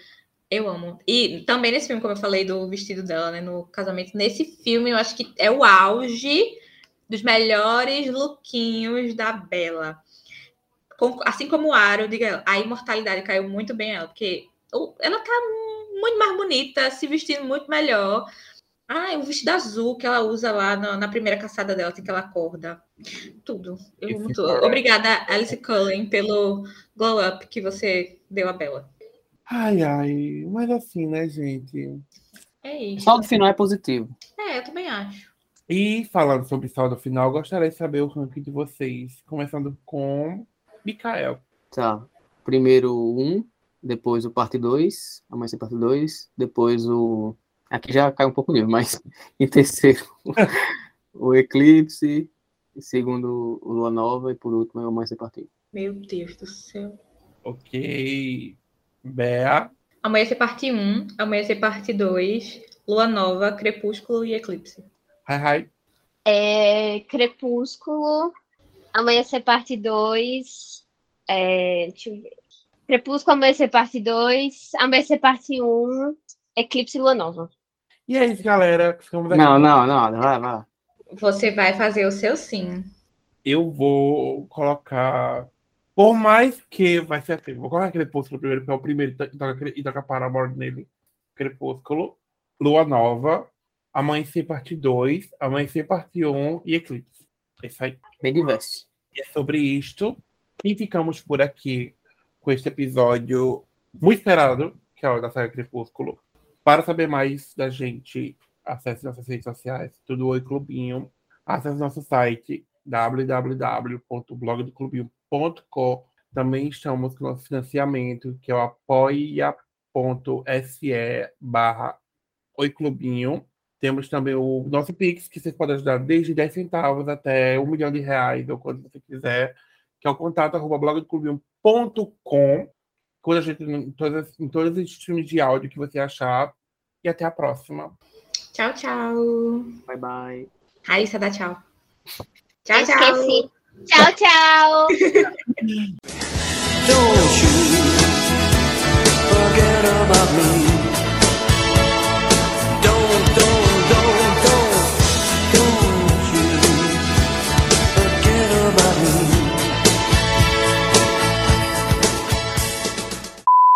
Eu amo. E também nesse filme, como eu falei, do vestido dela, né, no casamento, nesse filme eu acho que é o auge dos melhores lookinhos da Bela. assim como o Aro, diga, a imortalidade caiu muito bem ela, porque ela tá muito mais bonita, se vestindo muito melhor. Ah, o vestido azul que ela usa lá na, na primeira caçada dela, assim que ela acorda. Tudo. Eu muito... Obrigada, Alice Cullen, pelo glow up que você deu a Bela. Ai, ai, mas assim, né, gente? É isso. O saldo final é positivo. É, eu também acho. E falando sobre saldo final, gostaria de saber o ranking de vocês, começando com Mikael. Tá. Primeiro um, depois o parte 2, Amanhecer parte 2, depois o. Aqui já cai um pouco o nível, mas <laughs> em terceiro <laughs> o Eclipse, em segundo o Lua Nova e por último o Amanhecer parte 1. Meu Deus do céu. Ok. Bea. Amanhecer parte 1, Amanhecer parte 2, Lua Nova, Crepúsculo e Eclipse. Hi, hi. É, Crepúsculo, Amanhecer parte 2, é, deixa eu ver. Crepúsculo, Amanhecer Parte 2, Amanhecer Parte 1, Eclipse e Lua Nova. E é isso, galera. Não, não, não, vai, vai. Você vai fazer o seu sim. Eu vou colocar. Por mais que vai ser assim, vou colocar Crepúsculo primeiro, porque é o primeiro e toca Paramore nele. Crepúsculo, Lua Nova, Amanhecer Parte 2, Amanhecer Parte 1 e Eclipse. É isso aí. Bem diverso. E é sobre isto. E ficamos por aqui com este episódio muito esperado, que é o da saga Crepúsculo. Para saber mais da gente, acesse nossas redes sociais, tudo Oi Clubinho. Acesse nosso site www.blogdoclubinho.com. Também estamos com nosso financiamento, que é o apoia.se barra Oi Clubinho. Temos também o nosso Pix, que vocês podem ajudar desde 10 centavos até um milhão de reais, ou quando você quiser, que é o contato arroba blogdoclubinho.com com quando a gente em todas, em todos os streams de áudio que você achar. E até a próxima. Tchau, tchau. Bye, bye. Raíssa, dá tchau. Tchau, tchau. Tchau, tchau. Don't you forget about me.